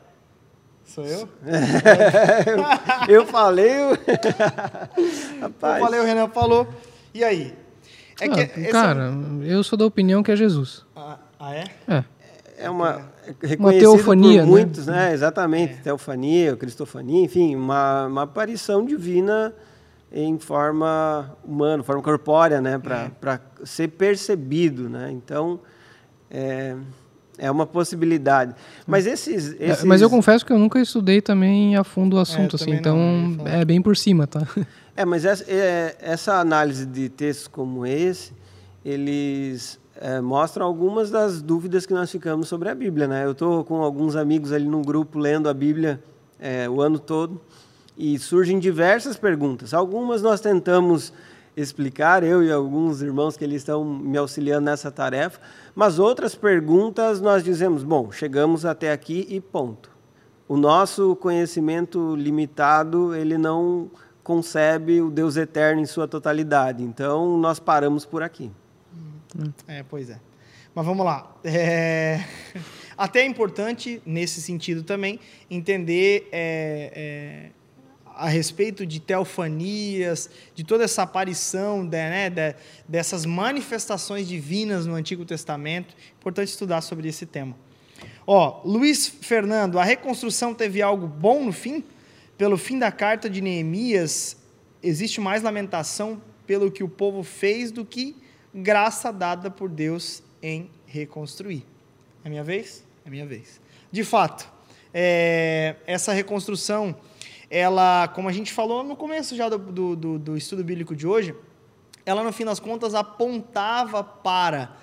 Sou eu? eu falei. Rapaz. Eu falei, o Renan falou. E aí? É ah, que, cara, eu sou da opinião que é Jesus. Ah, ah é? É. É uma uma teofania, por né? muitos, né? né? Exatamente, é. teofania, cristofania, enfim, uma, uma aparição divina em forma humana, forma corpórea, né? Para é. ser percebido, né? Então, é, é uma possibilidade. Mas esses, esses... É, mas eu confesso que eu nunca estudei também a fundo o é, assunto, assim, então não, é bem por cima, tá? É, mas essa, é, essa análise de textos como esse, eles é, mostram algumas das dúvidas que nós ficamos sobre a Bíblia. Né? Eu estou com alguns amigos ali no grupo lendo a Bíblia é, o ano todo e surgem diversas perguntas. Algumas nós tentamos explicar, eu e alguns irmãos que eles estão me auxiliando nessa tarefa, mas outras perguntas nós dizemos, bom, chegamos até aqui e ponto. O nosso conhecimento limitado, ele não concebe o Deus eterno em sua totalidade. Então, nós paramos por aqui. É, pois é. Mas vamos lá. É... Até é importante, nesse sentido também, entender é, é, a respeito de teofanias, de toda essa aparição de, né, de, dessas manifestações divinas no Antigo Testamento. Importante estudar sobre esse tema. Ó, Luiz Fernando, a reconstrução teve algo bom no fim? Pelo fim da carta de Neemias, existe mais lamentação pelo que o povo fez do que graça dada por Deus em reconstruir. É minha vez? É minha vez. De fato, é, essa reconstrução, ela, como a gente falou no começo já do, do, do, estudo bíblico de hoje, ela no fim das contas apontava para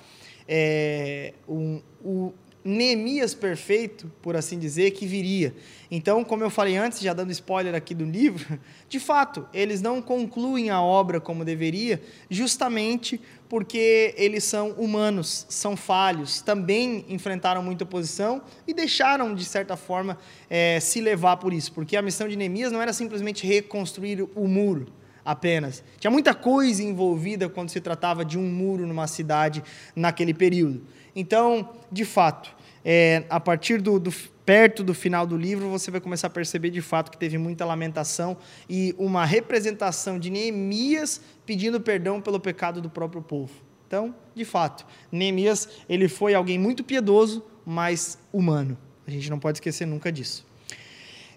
é, um, o Neemias perfeito, por assim dizer, que viria. Então, como eu falei antes, já dando spoiler aqui do livro, de fato, eles não concluem a obra como deveria, justamente porque eles são humanos, são falhos, também enfrentaram muita oposição e deixaram, de certa forma, é, se levar por isso, porque a missão de Neemias não era simplesmente reconstruir o muro apenas. Tinha muita coisa envolvida quando se tratava de um muro numa cidade naquele período. Então, de fato, é, a partir do, do, perto do final do livro, você vai começar a perceber de fato que teve muita lamentação e uma representação de Neemias pedindo perdão pelo pecado do próprio povo. Então, de fato, Neemias ele foi alguém muito piedoso, mas humano. A gente não pode esquecer nunca disso.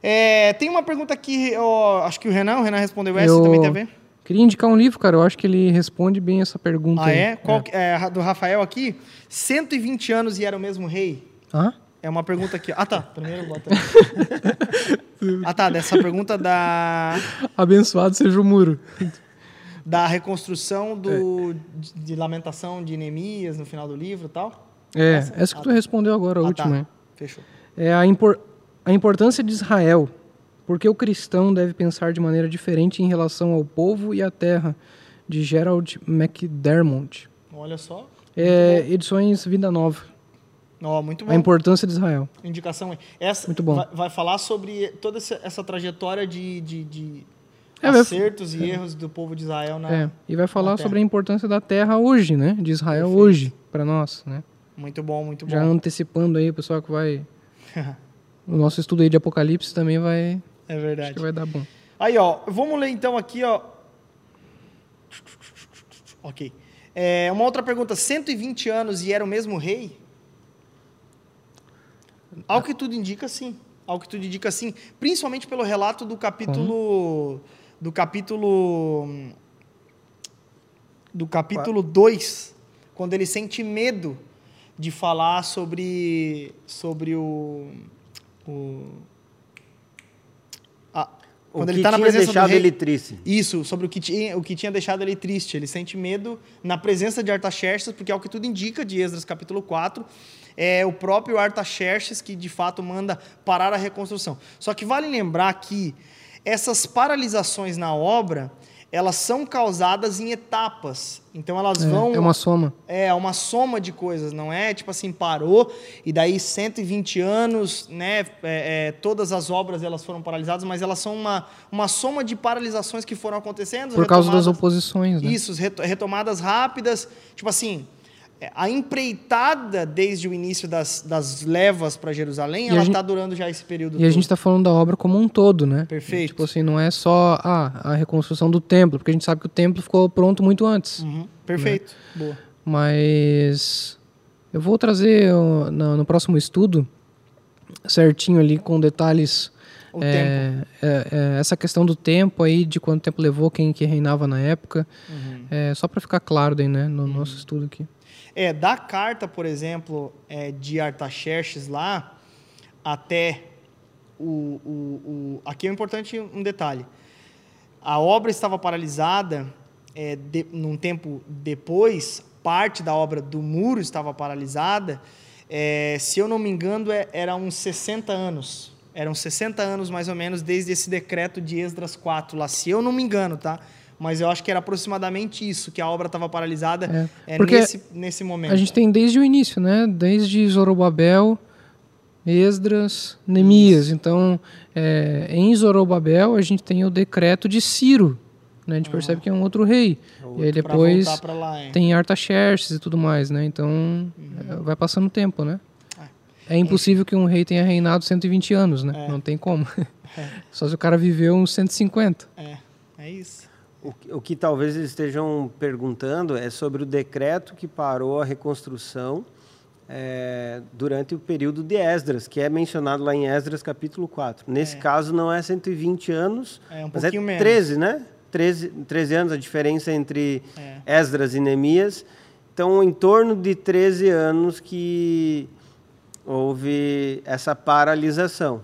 É, tem uma pergunta aqui, ó, acho que o Renan, o Renan respondeu essa, eu... também tem a ver? Queria indicar um livro, cara. Eu acho que ele responde bem essa pergunta. Ah, é? Qual, é? é? Do Rafael aqui. 120 anos e era o mesmo rei? Hã? É uma pergunta aqui. Ah, tá. Primeiro bota. ah, tá. Dessa pergunta da. Abençoado seja o muro. Da reconstrução do, é. de lamentação de Neemias no final do livro e tal? É, essa, essa que tu respondeu agora, a ah, última. Tá. Fechou. É a, impor, a importância de Israel Por que o cristão deve pensar de maneira diferente em relação ao povo e à terra? De Gerald McDermott. Olha só. É, edições Vida Nova. Ó, muito bom. A importância de Israel. Indicação. Essa Muito bom. Vai, vai falar sobre toda essa, trajetória de, de, de É, vai- acertos e erros do povo de Israel na. É, e vai falar sobre a importância da terra hoje, né? De Israel Perfeito. hoje, para nós, né? Muito bom, muito Já bom. antecipando aí, o pessoal que vai... o nosso estudo aí de Apocalipse também vai... É Acho verdade. que vai dar bom. Aí, ó, vamos ler então aqui, ó. Ok. É, uma outra pergunta: 120 anos e era o mesmo rei? Ao que tudo indica, sim. Ao que tudo indica, sim. Principalmente pelo relato do capítulo. Do capítulo. Do capítulo 2, quando ele sente medo de falar sobre. Sobre o. o a- O quando que ele está na presença do deixado rei, ele triste. isso, sobre o que, tinha, o que tinha deixado ele triste. Ele sente medo na presença de Artaxerxes, porque ao que tudo indica, de Esdras capítulo 4, é o próprio Artaxerxes que de fato manda parar a reconstrução. Só que vale lembrar que essas paralisações na obra, elas são causadas em etapas. Então elas É, vão é uma soma. é uma soma de coisas, não é tipo assim, parou e daí 120 anos, né? é, é, todas as obras elas foram paralisadas, mas elas são uma, uma soma de paralisações que foram acontecendo. Por causa das oposições, né? Isso, reto- retomadas rápidas. Tipo assim, é, a empreitada desde o início das, das levas para Jerusalém, E a ela está durando já esse período E a todo. gente está falando da obra como um todo, né? Perfeito. Tipo assim, não é só ah, a reconstrução do templo, porque a gente sabe que o templo ficou pronto muito antes. Uhum, perfeito. Boa. Mas eu vou trazer ó, no, no próximo estudo certinho ali com detalhes é, é, é, essa questão do tempo aí, de quanto tempo levou, quem que reinava na época, Uhum. é, só para ficar claro daí, né, no nosso estudo aqui. É, da carta, por exemplo, é, de Artaxerxes lá até o, o, o- Aqui é importante um detalhe. A obra estava paralisada é, de, num tempo depois, parte da obra do muro estava paralisada. é, se eu não me engano, é, era uns 60 anos. Eram 60 anos, mais ou menos, desde esse decreto de Esdras 4 lá. Se eu não me engano, tá? Mas eu acho que era aproximadamente isso, que a obra estava paralisada É, é, nesse, nesse momento. A gente tem desde o início, né? Desde Zorobabel, Esdras, Neemias. Então, é, em Zorobabel, a gente tem o decreto de Ciro. Né? A gente percebe que é um outro rei. E aí Pra depois voltar pra lá, é. tem Artaxerxes e tudo mais, né? Então, é, vai passando o tempo, né? É impossível que um rei tenha reinado 120 anos, né? É. Não tem como. Só se o cara viveu uns 150. É, é isso. O, que- o que talvez eles estejam perguntando é sobre o decreto que parou a reconstrução é, durante o período de Esdras, que é mencionado lá em Esdras capítulo 4. Nesse É. caso não é 120 anos, É um mas é menos. 13, né? 13, 13 anos a diferença entre É. Esdras e Neemias. Então, em torno de 13 anos que houve essa paralisação.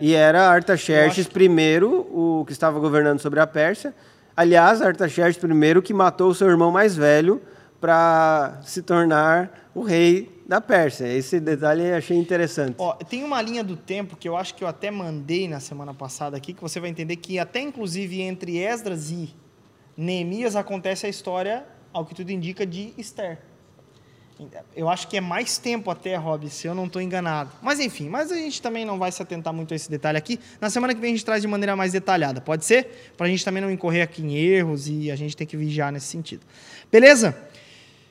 E era Artaxerxes primeiro, o que estava governando sobre a Pérsia. Aliás, Artaxerxes primeiro que matou seu irmão mais velho para se tornar o rei da Pérsia. Esse detalhe eu achei interessante. Ó, tem uma linha do tempo que eu acho que eu até mandei na semana passada aqui, que você vai entender que até inclusive entre Esdras e Neemias acontece a história, ao que tudo indica, de Esther. Eu acho que é mais tempo até, Rob, se eu não estou enganado. Mas enfim, mas a gente também não vai se atentar muito a esse detalhe aqui. Na semana que vem a gente traz de maneira mais detalhada, pode ser? Para a gente também não incorrer aqui em erros e a gente tem que vigiar nesse sentido. Beleza?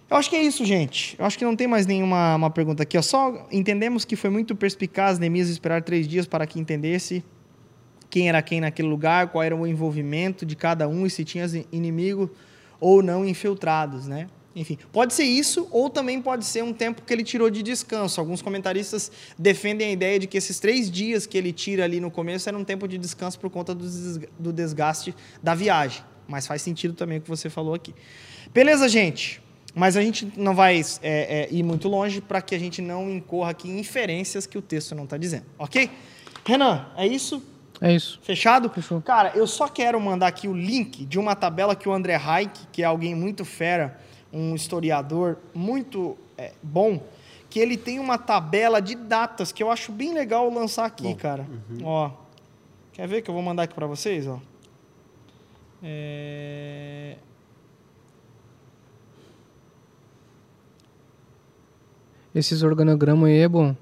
Eu acho que é isso, gente. Eu acho que não tem mais nenhuma uma pergunta aqui. Ó. Só entendemos que foi muito perspicaz Neemias esperar três dias para que entendesse quem era quem naquele lugar, qual era o envolvimento de cada um e se tinha inimigo ou não infiltrados, né? Enfim, pode ser isso ou também pode ser um tempo que ele tirou de descanso. Alguns comentaristas defendem a ideia de que esses três dias que ele tira ali no começo era um tempo de descanso por conta do desga- do desgaste da viagem. Mas faz sentido também o que você falou aqui. Beleza, gente? Mas a gente não vai é, é, ir muito longe para que a gente não incorra aqui em inferências que o texto não está dizendo, ok? Renan, é isso? É isso. Fechado? Fechou. Cara, eu só quero mandar aqui o link de uma tabela que o André Reich, que é alguém muito fera, um historiador muito é, bom, que ele tem uma tabela de datas que eu acho bem legal lançar aqui, cara. Ó, Quer ver que eu vou mandar aqui para vocês, ó? É... Esses organogramas aí é bom.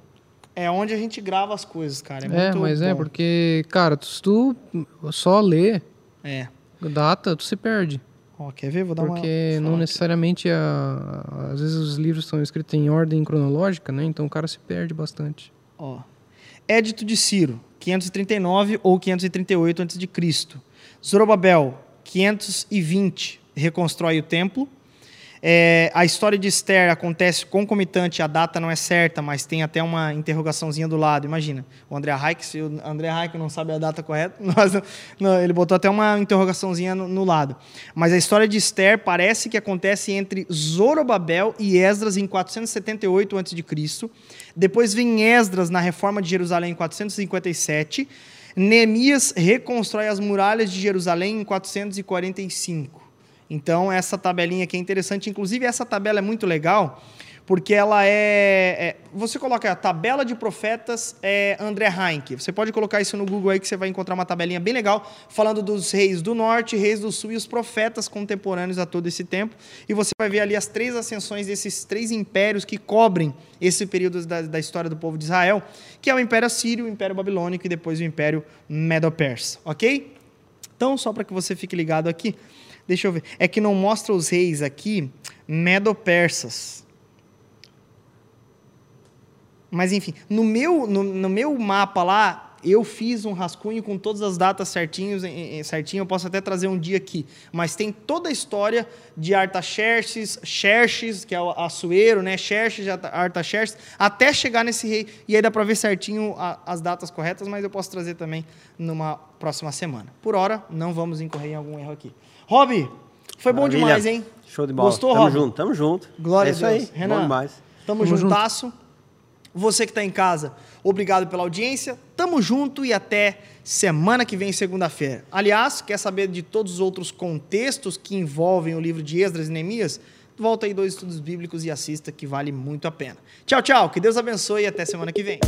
É onde a gente grava as coisas, cara. É, É, muito mas é bom. porque, cara, tu- se tu só lê É. data, tu se perde. Ó, quer ver? Vou dar Porque uma. não aqui. necessariamente a, às vezes os livros são escritos em ordem cronológica, né? Então o cara se perde bastante. Ó. Édito de Ciro, 539 ou 538 a.C. Zorobabel, 520, reconstrói o templo. É, a história de Esther acontece concomitante, a data não é certa, mas tem até uma interrogaçãozinha do lado. Imagina, o André Reich, se o André Reich não sabe a data correta, nós não- ele botou até uma interrogaçãozinha no, no lado. Mas a história de Esther parece que acontece entre Zorobabel e Esdras em 478 a.C. Depois vem Esdras na reforma de Jerusalém em 457. Neemias reconstrói as muralhas de Jerusalém em 445. Então, essa tabelinha aqui é interessante. Inclusive, essa tabela é muito legal, porque ela é. é- você coloca a tabela de profetas é, André Heinck. Você pode colocar isso no Google aí que você vai encontrar uma tabelinha bem legal, falando dos reis do norte, reis do sul e os profetas contemporâneos a todo esse tempo. E você vai ver ali as três ascensões desses três impérios que cobrem esse período da, da história do povo de Israel, que é o Império Assírio, o Império Babilônico e depois o Império Medo-Persa, ok? Então, só para que você fique ligado aqui, deixa eu ver. É que não mostra os reis aqui medo-persas. Mas enfim, no meu, no, no meu mapa lá, eu fiz um rascunho com todas as datas certinhos, certinho, eu posso até trazer um dia aqui. Mas tem toda a história de Artaxerxes, Xerxes, que é o Assuero, né? Xerxes, Arta- Artaxerxes, até chegar nesse rei. E aí dá para ver certinho a- as datas corretas, mas eu posso trazer também numa próxima semana. Por hora, não vamos incorrer em algum erro aqui. Rob, foi bom Maravilha. demais, hein? Show de bola. Gostou, tamo Rob? junto, tamo junto. Glória é a isso Deus. aí. Renan, Bom demais. Tamo, Tamo juntasso. Você que está em casa, obrigado pela audiência. Tamo junto e até semana que vem, segunda-feira. Aliás, quer saber de todos os outros contextos que envolvem o livro de Esdras e Neemias? Volta aí dois estudos bíblicos e assista que vale muito a pena. Tchau, tchau. Que Deus abençoe e até semana que vem.